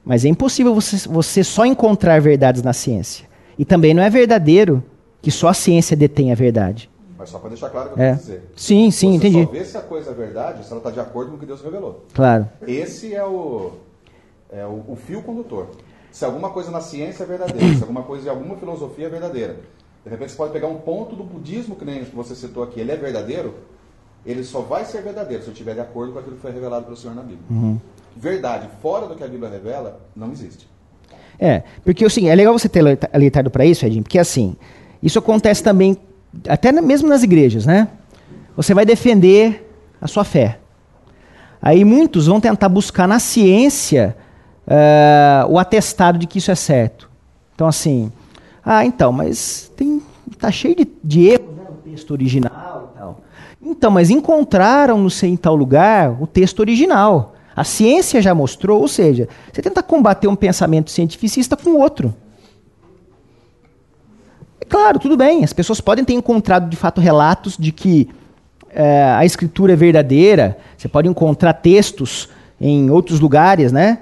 Mas é impossível você, você só encontrar verdades na ciência. E também não é verdadeiro que só a ciência detém a verdade. Mas só para deixar claro o que eu é. quero dizer. Sim, sim, Você entendi. só vê se a coisa é verdade se ela está de acordo com o que Deus revelou. Claro. Esse é o, é o, o fio condutor. Se alguma coisa na ciência é verdadeira, se alguma coisa em alguma filosofia é verdadeira. De repente você pode pegar um ponto do budismo, que nem que você citou aqui, ele é verdadeiro, ele só vai ser verdadeiro se eu estiver de acordo com aquilo que foi revelado pelo Senhor na Bíblia. Uhum. Verdade fora do que a Bíblia revela, não existe. É, porque assim, é legal você ter alertado para isso, Edinho, porque assim, isso acontece também até mesmo nas igrejas, né? Você vai defender a sua fé. Aí muitos vão tentar buscar na ciência uh, o atestado de que isso é certo. Então, assim, ah, então, mas tem, tá cheio de, de erros né, no texto original e tal. Então, mas encontraram no em tal lugar o texto original. A ciência já mostrou, ou seja, você tenta combater um pensamento cientificista com outro. Claro, tudo bem. As pessoas podem ter encontrado de fato relatos de que é, a escritura é verdadeira. Você pode encontrar textos em outros lugares, né?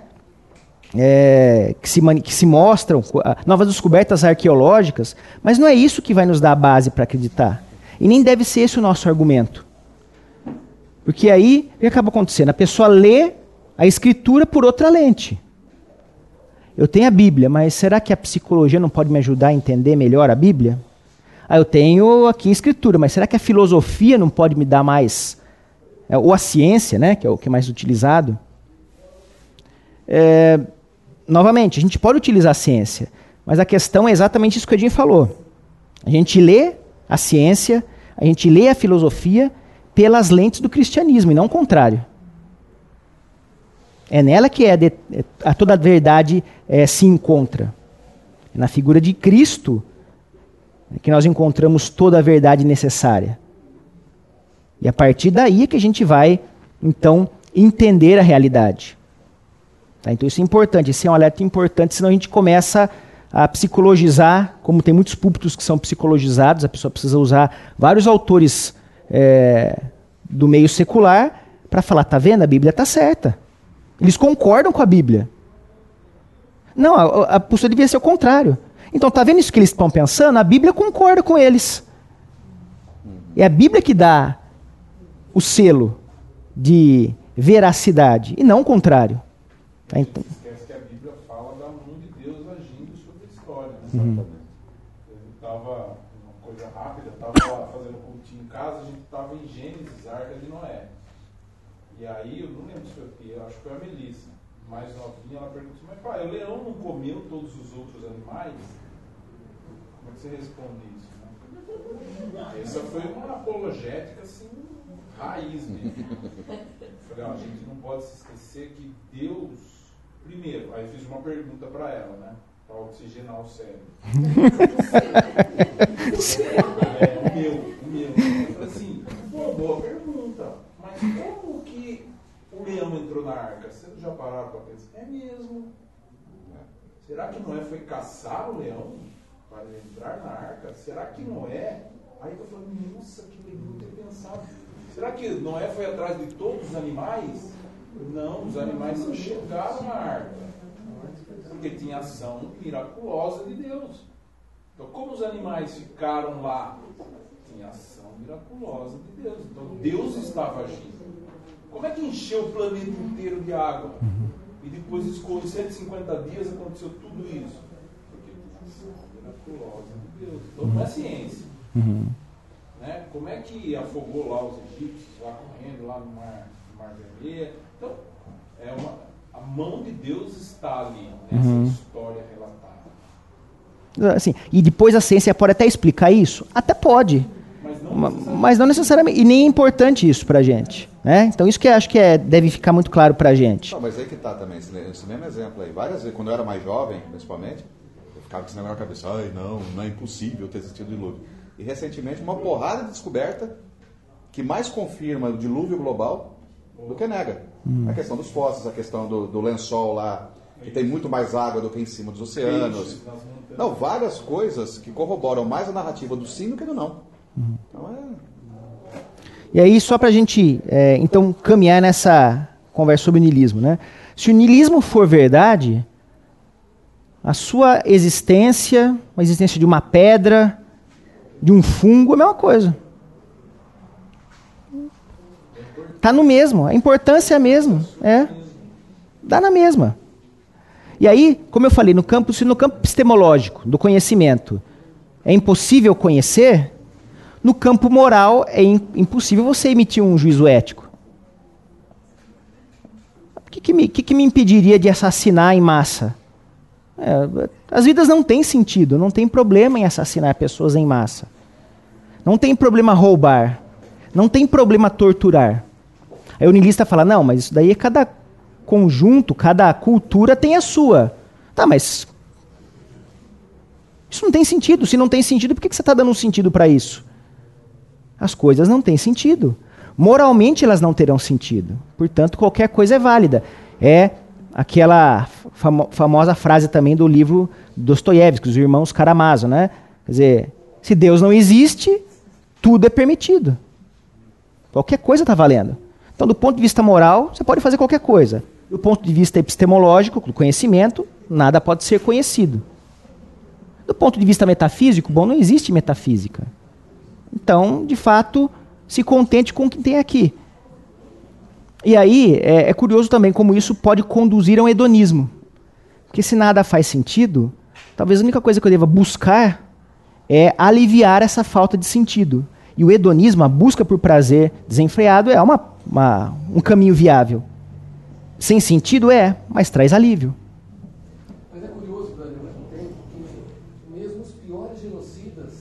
é, que, se, que se mostram, novas descobertas arqueológicas, mas não é isso que vai nos dar a base para acreditar. E nem deve ser esse o nosso argumento. Porque aí, o que acaba acontecendo? A pessoa lê a escritura por outra lente. Eu tenho a Bíblia, mas será que a psicologia não pode me ajudar a entender melhor a Bíblia? Ah, eu tenho aqui a escritura, mas será que a filosofia não pode me dar mais? É, ou a ciência, né, que é o que é mais utilizado? É, novamente, a gente pode utilizar a ciência, mas a questão é exatamente isso que o Edinho falou. A gente lê a ciência, a gente lê a filosofia pelas lentes do cristianismo e não o contrário. É nela que é de, é, a toda a verdade é, se encontra. É na figura de Cristo que nós encontramos toda a verdade necessária. E a partir daí é que a gente vai, então, entender a realidade. Tá? Então isso é importante, esse é um alerta importante, senão a gente começa a psicologizar, como tem muitos púlpitos que são psicologizados, a pessoa precisa usar vários autores é, do meio secular para falar, tá vendo? A Bíblia está certa. Eles concordam com a Bíblia. Não, a, a postura devia ser o contrário. Então, tá vendo isso que eles estão pensando? A Bíblia concorda com eles. É a Bíblia que dá o selo de veracidade, e não o contrário. Tá, então... Esquece que a Bíblia fala da mão de Deus agindo sobre a história. Né? Uhum. Eu estava, uma coisa rápida, estava fazendo um cultinho em casa, a gente estava em Gênesis, Arca de Noé. E aí, eu não Melissa, mais novinha, ela perguntou assim, mas pai, o leão não comeu todos os outros animais? Como é que você responde isso? Né? Essa foi uma apologética assim, raiz mesmo. Falei, ó, a gente não pode se esquecer que Deus, primeiro, aí fiz uma pergunta para ela, né? Para oxigenar o cérebro. é, o meu, o meu. Eu falei assim, boa pergunta, mas como o leão entrou na arca? Vocês já pararam para pensar? É mesmo. Será que Noé foi caçar o leão para entrar na arca? Será que Noé. Aí eu falei, nossa, que legal ter pensado. Será que Noé foi atrás de todos os animais? Não, os animais só chegaram na arca. Porque tinha ação miraculosa de Deus. Então, como os animais ficaram lá? Tinha ação miraculosa de Deus. Então, Deus estava agindo. Como é que encheu o planeta inteiro de água? E depois escolheu 150 dias aconteceu tudo isso? Porque miraculosa de Deus. Então, não é ciência. Uhum. Né? Como é que afogou lá os egípcios, lá correndo, lá no Mar, no mar Vermelho? Então, é uma, a mão de Deus está ali, nessa uhum. história relatada. Assim, e depois a ciência pode até explicar isso? Até pode. Mas não, necessariamente. Mas não necessariamente. E nem é importante isso para a gente. Né? Então isso que eu acho que é, deve ficar muito claro para a gente. Não, mas aí que tá também, esse, esse mesmo exemplo aí. Várias vezes, quando eu era mais jovem, principalmente, eu ficava com esse negócio na cabeça, ai não, não é impossível ter existido dilúvio. E recentemente uma porrada de descoberta que mais confirma o dilúvio global do que nega. Hum. A questão dos fósseis, a questão do, do, lençol lá, que tem muito mais água do que em cima dos oceanos. Não, várias coisas que corroboram mais a narrativa do sim do que do não. Hum. Então é. E aí, só para a gente é, então caminhar nessa conversa sobre o niilismo, né? Se o niilismo for verdade, a sua existência, a existência de uma pedra, de um fungo, é a mesma coisa. Tá no mesmo, a importância é a mesma, é. Dá na mesma. E aí, como eu falei, no campo, se no campo epistemológico, do conhecimento, é impossível conhecer, no campo moral é impossível você emitir um juízo ético. O que, que, me, que, que me impediria de assassinar em massa? É, as vidas não têm sentido, não tem problema em assassinar pessoas em massa. Não tem problema roubar. Não tem problema torturar. Aí o niilista fala: não, mas isso daí é cada conjunto, cada cultura tem a sua. Tá, mas. Isso não tem sentido. Se não tem sentido, por que você está dando um sentido para isso? As coisas não têm sentido. Moralmente elas não terão sentido. Portanto, qualquer coisa é válida. É aquela famo famosa frase também do livro Dostoiévski, os irmãos Karamazov, né? Quer dizer, se Deus não existe, tudo é permitido. Qualquer coisa está valendo. Então, do ponto de vista moral, você pode fazer qualquer coisa. Do ponto de vista epistemológico, do conhecimento, nada pode ser conhecido. Do ponto de vista metafísico, bom, não existe metafísica. Então, de fato, se contente com o que tem aqui. E aí, é, é curioso também como isso pode conduzir a um hedonismo. Porque se nada faz sentido, talvez a única coisa que eu deva buscar é aliviar essa falta de sentido. E o hedonismo, a busca por prazer desenfreado, é uma, uma, um caminho viável. Sem sentido é, mas traz alívio. Mas é curioso, Dani, ao mesmo tempo, que mesmo os piores genocidas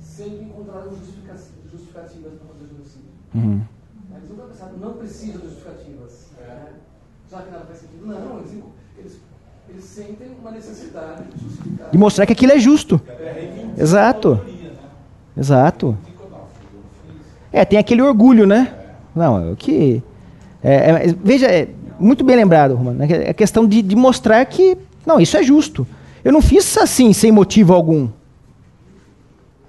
sempre encontraram justificativas para fazer genocídio. Uhum. Eles nunca pensaram, não precisa de justificativas. Né? Já que nada faz sentido. Não, eles, eles, eles sentem uma necessidade de justificar. De mostrar que aquilo é justo. Exato. Exato. É, tem aquele orgulho, né? Não, é o que. É, é, veja, é muito bem lembrado, Romano. Né? É questão de, de mostrar que, não, isso é justo. Eu não fiz assim sem motivo algum.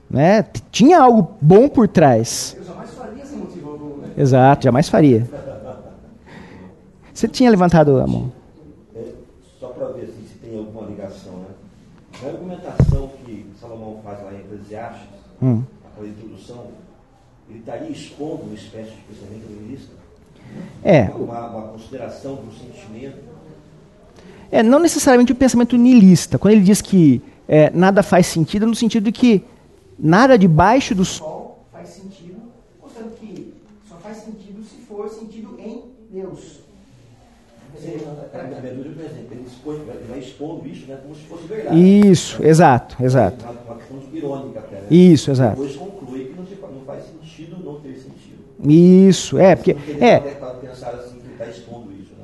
Né? Tinha algo bom por trás. Eu jamais faria sem motivo algum. Né? Exato, jamais faria. Você tinha levantado a mão. É, só para ver assim, se tem alguma ligação, né? Na argumentação que Salomão faz lá em Eclesiastes, hum. aquela introdução, ele estaria expondo uma espécie de pensamento niilista? É. Uma, uma consideração do sentimento? É, não necessariamente o pensamento niilista. Quando ele diz que é, nada faz sentido, no sentido de que nada debaixo do sol faz sentido, mostrando que só faz sentido se for sentido em Deus. Ele vai expondo isso como se fosse verdade. Isso, exato, exato. Uma questão irônica até. Né? Isso, exato. Depois conclui que não faz sentido não ter sentido. Isso, é, porque. É, assim, tá né?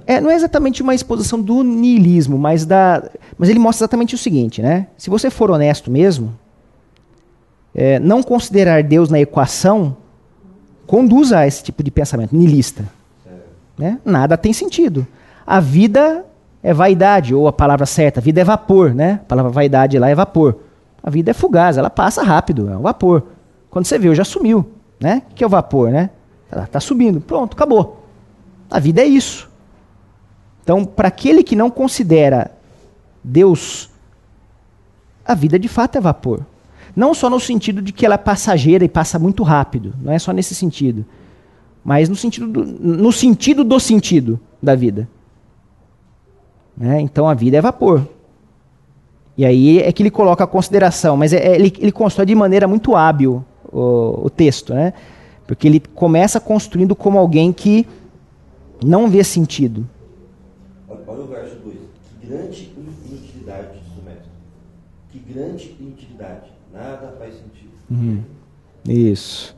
é, não é exatamente uma exposição do niilismo, mas, da, mas ele mostra exatamente o seguinte, né? Se você for honesto mesmo, é, não considerar Deus na equação conduz a esse tipo de pensamento niilista. Né? Nada tem sentido. A vida é vaidade, ou a palavra certa, a vida é vapor, né? A palavra vaidade lá é vapor. A vida é fugaz, ela passa rápido, é um vapor. Quando você viu, já sumiu, né? O que é o vapor, né? Está tá subindo, pronto, acabou. A vida é isso. Então, para aquele que não considera Deus, a vida de fato é vapor. Não só no sentido de que ela é passageira e passa muito rápido, não é só nesse sentido, mas no sentido do, no sentido, do sentido da vida. Né? Então a vida é vapor. E aí é que ele coloca a consideração, mas é, é, ele, ele constrói de maneira muito hábil o, o texto, né? porque ele começa construindo como alguém que não vê sentido. Olha o verso 2. Que grande inutilidade, diz o mestre. Que grande inutilidade. Nada faz sentido. Uhum. Isso.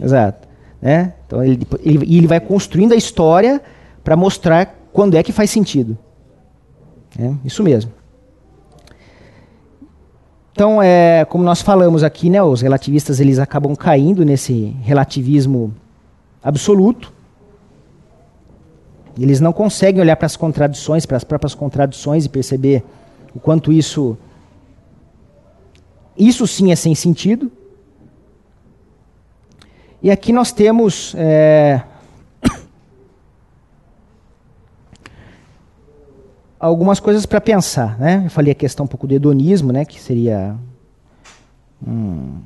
Exato. Né? Então ele, ele, ele vai construindo a história para mostrar quando é que faz sentido. É, isso mesmo. Então, é, como nós falamos aqui, né, os relativistas eles acabam caindo nesse relativismo absoluto. Eles não conseguem olhar para as contradições, para as próprias contradições e perceber o quanto isso isso sim é sem sentido. E aqui nós temos é, algumas coisas para pensar. Né? Eu falei a questão um pouco do hedonismo, né, que seria um,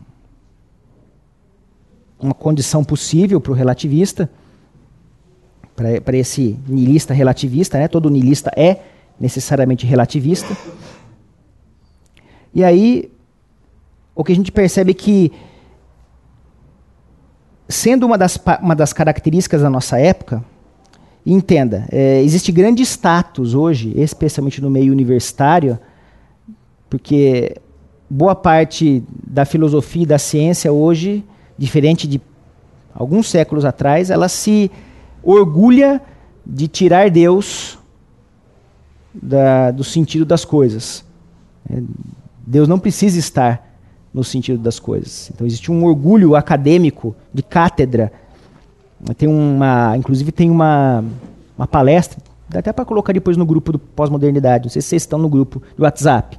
uma condição possível para o relativista, para esse niilista relativista. Né? Todo niilista é necessariamente relativista. E aí, o que a gente percebe é que, sendo uma das, uma das características da nossa época, entenda, é, existe grande status hoje, especialmente no meio universitário, porque boa parte da filosofia e da ciência hoje, diferente de alguns séculos atrás, ela se orgulha de tirar Deus da, do sentido das coisas. É, Deus não precisa estar no sentido das coisas. Então existe um orgulho acadêmico de cátedra tem uma, inclusive tem uma, uma palestra, dá até para colocar depois no grupo do Pós-Modernidade, não sei se vocês estão no grupo do WhatsApp,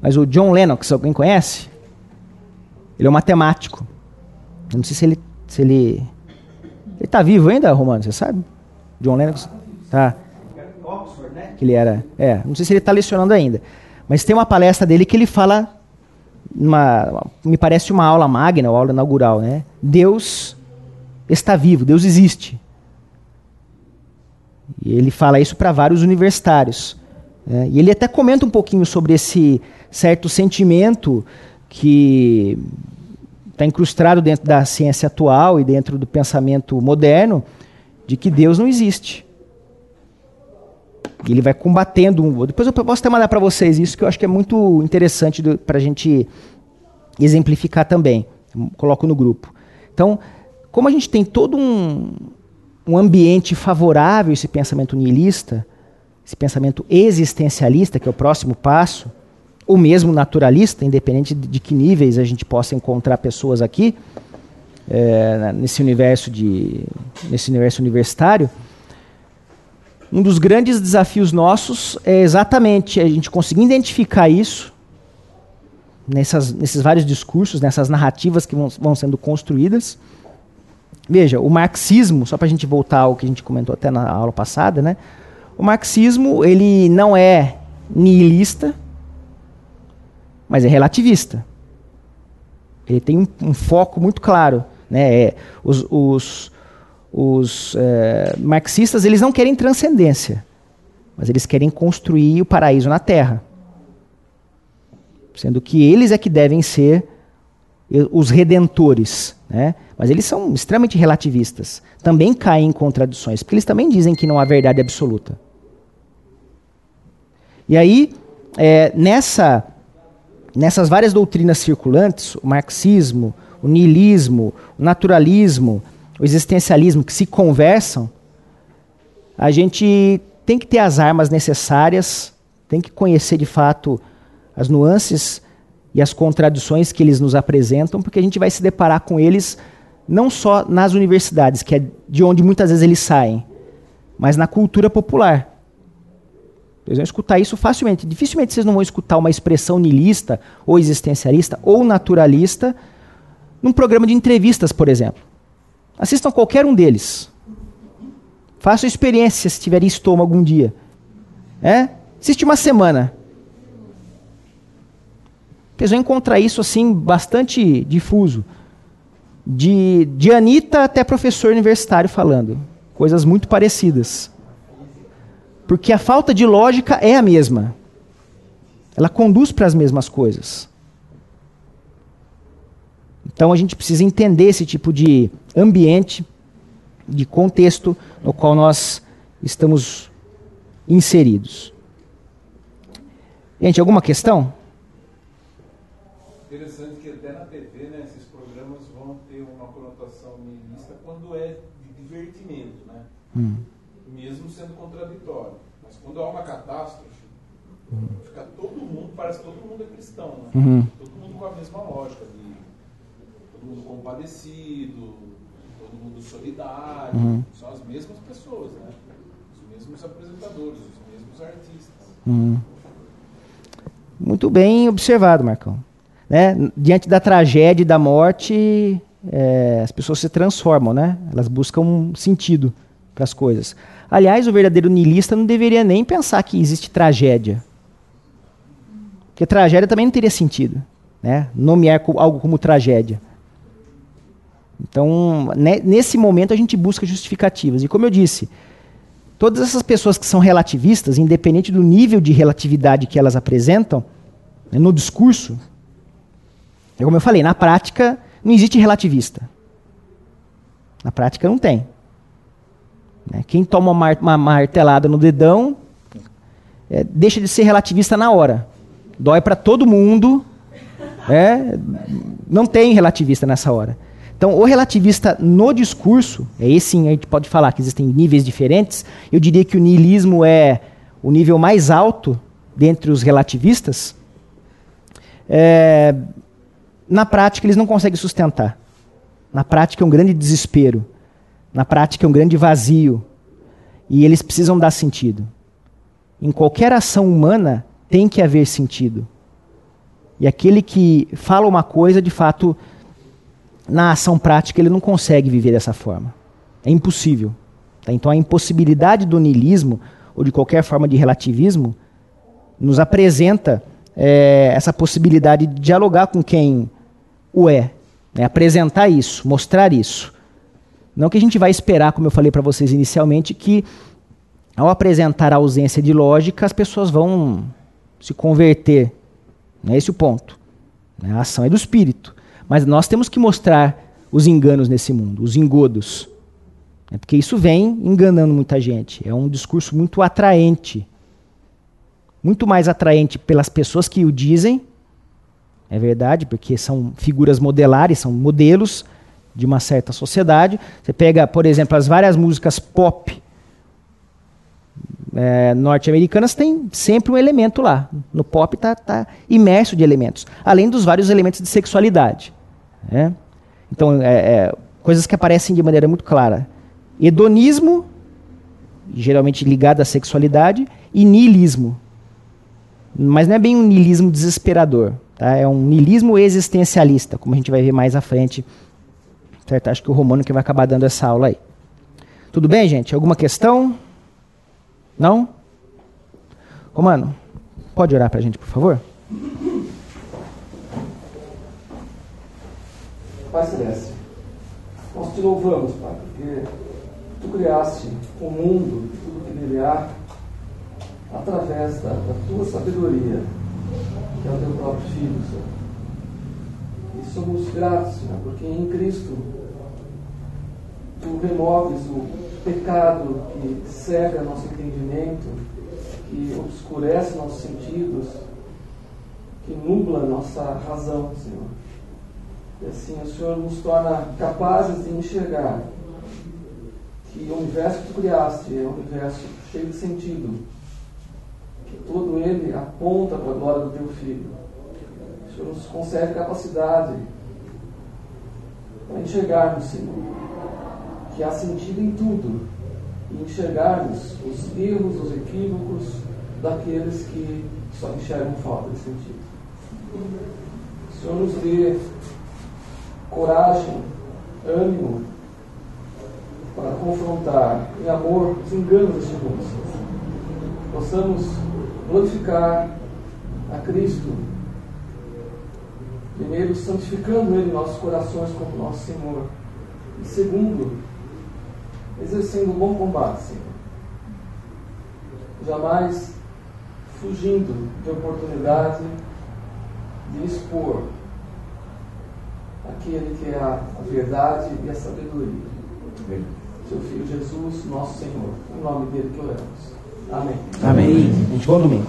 mas o John Lennox, alguém conhece? Ele é um matemático. Eu não sei se ele se ele ele está vivo ainda, Romano, você sabe? John Lennox tá. Que ele era. É, não sei se ele está lecionando ainda. Mas tem uma palestra dele que ele fala. Uma, me parece uma aula magna, uma aula inaugural, né? Deus está vivo, Deus existe. E ele fala isso para vários universitários. Né? E ele até comenta um pouquinho sobre esse certo sentimento que está incrustado dentro da ciência atual e dentro do pensamento moderno de que Deus não existe. E ele vai combatendo. Um, depois eu posso até mandar para vocês isso, que eu acho que é muito interessante para a gente exemplificar também. Coloco no grupo. Então, como a gente tem todo um, um ambiente favorável a esse pensamento nihilista, esse pensamento existencialista, que é o próximo passo, ou mesmo naturalista, independente de que níveis a gente possa encontrar pessoas aqui, é, nesse universo de nesse universo universitário, um dos grandes desafios nossos é exatamente a gente conseguir identificar isso nessas, nesses vários discursos, nessas narrativas que vão, vão sendo construídas. Veja, o marxismo, só para a gente voltar ao que a gente comentou até na aula passada, né? O marxismo ele não é nihilista, mas é relativista. Ele tem um, um foco muito claro. Né? É, os, os, os é, marxistas eles não querem transcendência, mas eles querem construir o paraíso na Terra. Sendo que eles é que devem ser os redentores. Né? Mas eles são extremamente relativistas. Também caem em contradições, porque eles também dizem que não há verdade absoluta. E aí, é, nessa nessas várias doutrinas circulantes, o marxismo, o niilismo, o naturalismo, o existencialismo, que se conversam, a gente tem que ter as armas necessárias, tem que conhecer de fato as nuances e as contradições que eles nos apresentam, porque a gente vai se deparar com eles não só nas universidades, que é de onde muitas vezes eles saem, mas na cultura popular. Vocês vão escutar isso facilmente. Dificilmente vocês não vão escutar uma expressão nilista, ou existencialista, ou naturalista, num programa de entrevistas, por exemplo. Assistam qualquer um deles. Façam experiência se tiverem estômago algum dia. É? Assiste uma semana. Vocês vão encontrar isso assim bastante difuso. De, de Anitta até professor universitário falando. Coisas muito parecidas. Porque a falta de lógica é a mesma. Ela conduz para as mesmas coisas. Então a gente precisa entender esse tipo de ambiente, de contexto no qual nós estamos inseridos. Gente, alguma questão? Interessante que até na TV, né, esses programas vão ter uma conotação niilista quando é de divertimento, né? Hum mesmo sendo contraditório. Mas quando há uma catástrofe, uhum. fica todo mundo, parece que todo mundo é cristão, né? Uhum. Todo mundo com a mesma lógica, de todo mundo compadecido, todo mundo solidário, uhum. são as mesmas pessoas, né? Os mesmos apresentadores, os mesmos artistas. Uhum. Muito bem observado, Marcão. Né? Diante da tragédia e da morte, é, as pessoas se transformam, né? Elas buscam um sentido para as coisas. Aliás, o verdadeiro niilista não deveria nem pensar que existe tragédia. Porque tragédia também não teria sentido. Né? Nomear algo como tragédia. Então, nesse momento, a gente busca justificativas. E como eu disse, todas essas pessoas que são relativistas, independente do nível de relatividade que elas apresentam, né, no discurso, é como eu falei, na prática, não existe relativista. Na prática, não tem. Né? Quem toma uma, martelada no dedão é, deixa de ser relativista na hora. Dói para todo mundo. É, não tem relativista nessa hora. Então, o relativista no discurso, é esse sim, a gente pode falar que existem níveis diferentes. Eu diria que o niilismo é o nível mais alto dentre os relativistas. É, na prática, eles não conseguem sustentar. Na prática, é um grande desespero. Na prática, é um grande vazio. E eles precisam dar sentido. Em qualquer ação humana, tem que haver sentido. E aquele que fala uma coisa, de fato, na ação prática, ele não consegue viver dessa forma. É impossível. Tá? Então, a impossibilidade do niilismo, ou de qualquer forma de relativismo, nos apresenta é, essa possibilidade de dialogar com quem o é, né? apresentar isso, mostrar isso. Não que a gente vai esperar, como eu falei para vocês inicialmente, que ao apresentar a ausência de lógica, as pessoas vão se converter. Não é esse o ponto. Né? A ação é do espírito. Mas nós temos que mostrar os enganos nesse mundo, os engodos. É porque isso vem enganando muita gente. É um discurso muito atraente. Muito mais atraente pelas pessoas que o dizem. É verdade, porque são figuras modelares, são modelos de uma certa sociedade. Você pega, por exemplo, as várias músicas pop é, norte-americanas, tem sempre um elemento lá. No pop está tá imerso de elementos, além dos vários elementos de sexualidade. Né? Então, é, é, coisas que aparecem de maneira muito clara. Hedonismo, geralmente ligado à sexualidade, e niilismo. Mas não é bem um niilismo desesperador. Tá? É um niilismo existencialista, como a gente vai ver mais à frente Certo? Acho que o Romano que vai acabar dando essa aula aí. Tudo bem, gente? Alguma questão? Não? Romano, pode orar para a gente, por favor? Pai Celeste, nós te louvamos, Pai, porque tu criaste o mundo, tudo que nele há, através da, da tua sabedoria, que é o teu próprio Filho, Senhor. E somos gratos, Senhor, porque em Cristo tu removes o pecado que cega nosso entendimento, que obscurece nossos sentidos, que nubla nossa razão, Senhor. E assim o Senhor nos torna capazes de enxergar que o universo que tu criaste é um universo cheio de sentido, que todo ele aponta para a glória do teu Filho. O Senhor nos concede capacidade para enxergarmos, Senhor, que há sentido em tudo e enxergarmos os erros, os equívocos daqueles que só enxergam falta de sentido. O Senhor nos dê coragem, ânimo para confrontar em amor os enganos deste mundo. Possamos glorificar a Cristo, primeiro santificando Ele nossos corações como nosso Senhor, e segundo, exercendo um bom combate, Senhor. Jamais fugindo de oportunidade de expor aquele que é a, verdade e a sabedoria. Seu Filho Jesus, nosso Senhor. Em nome dele que oramos. Amém. Amém. Bom domingo.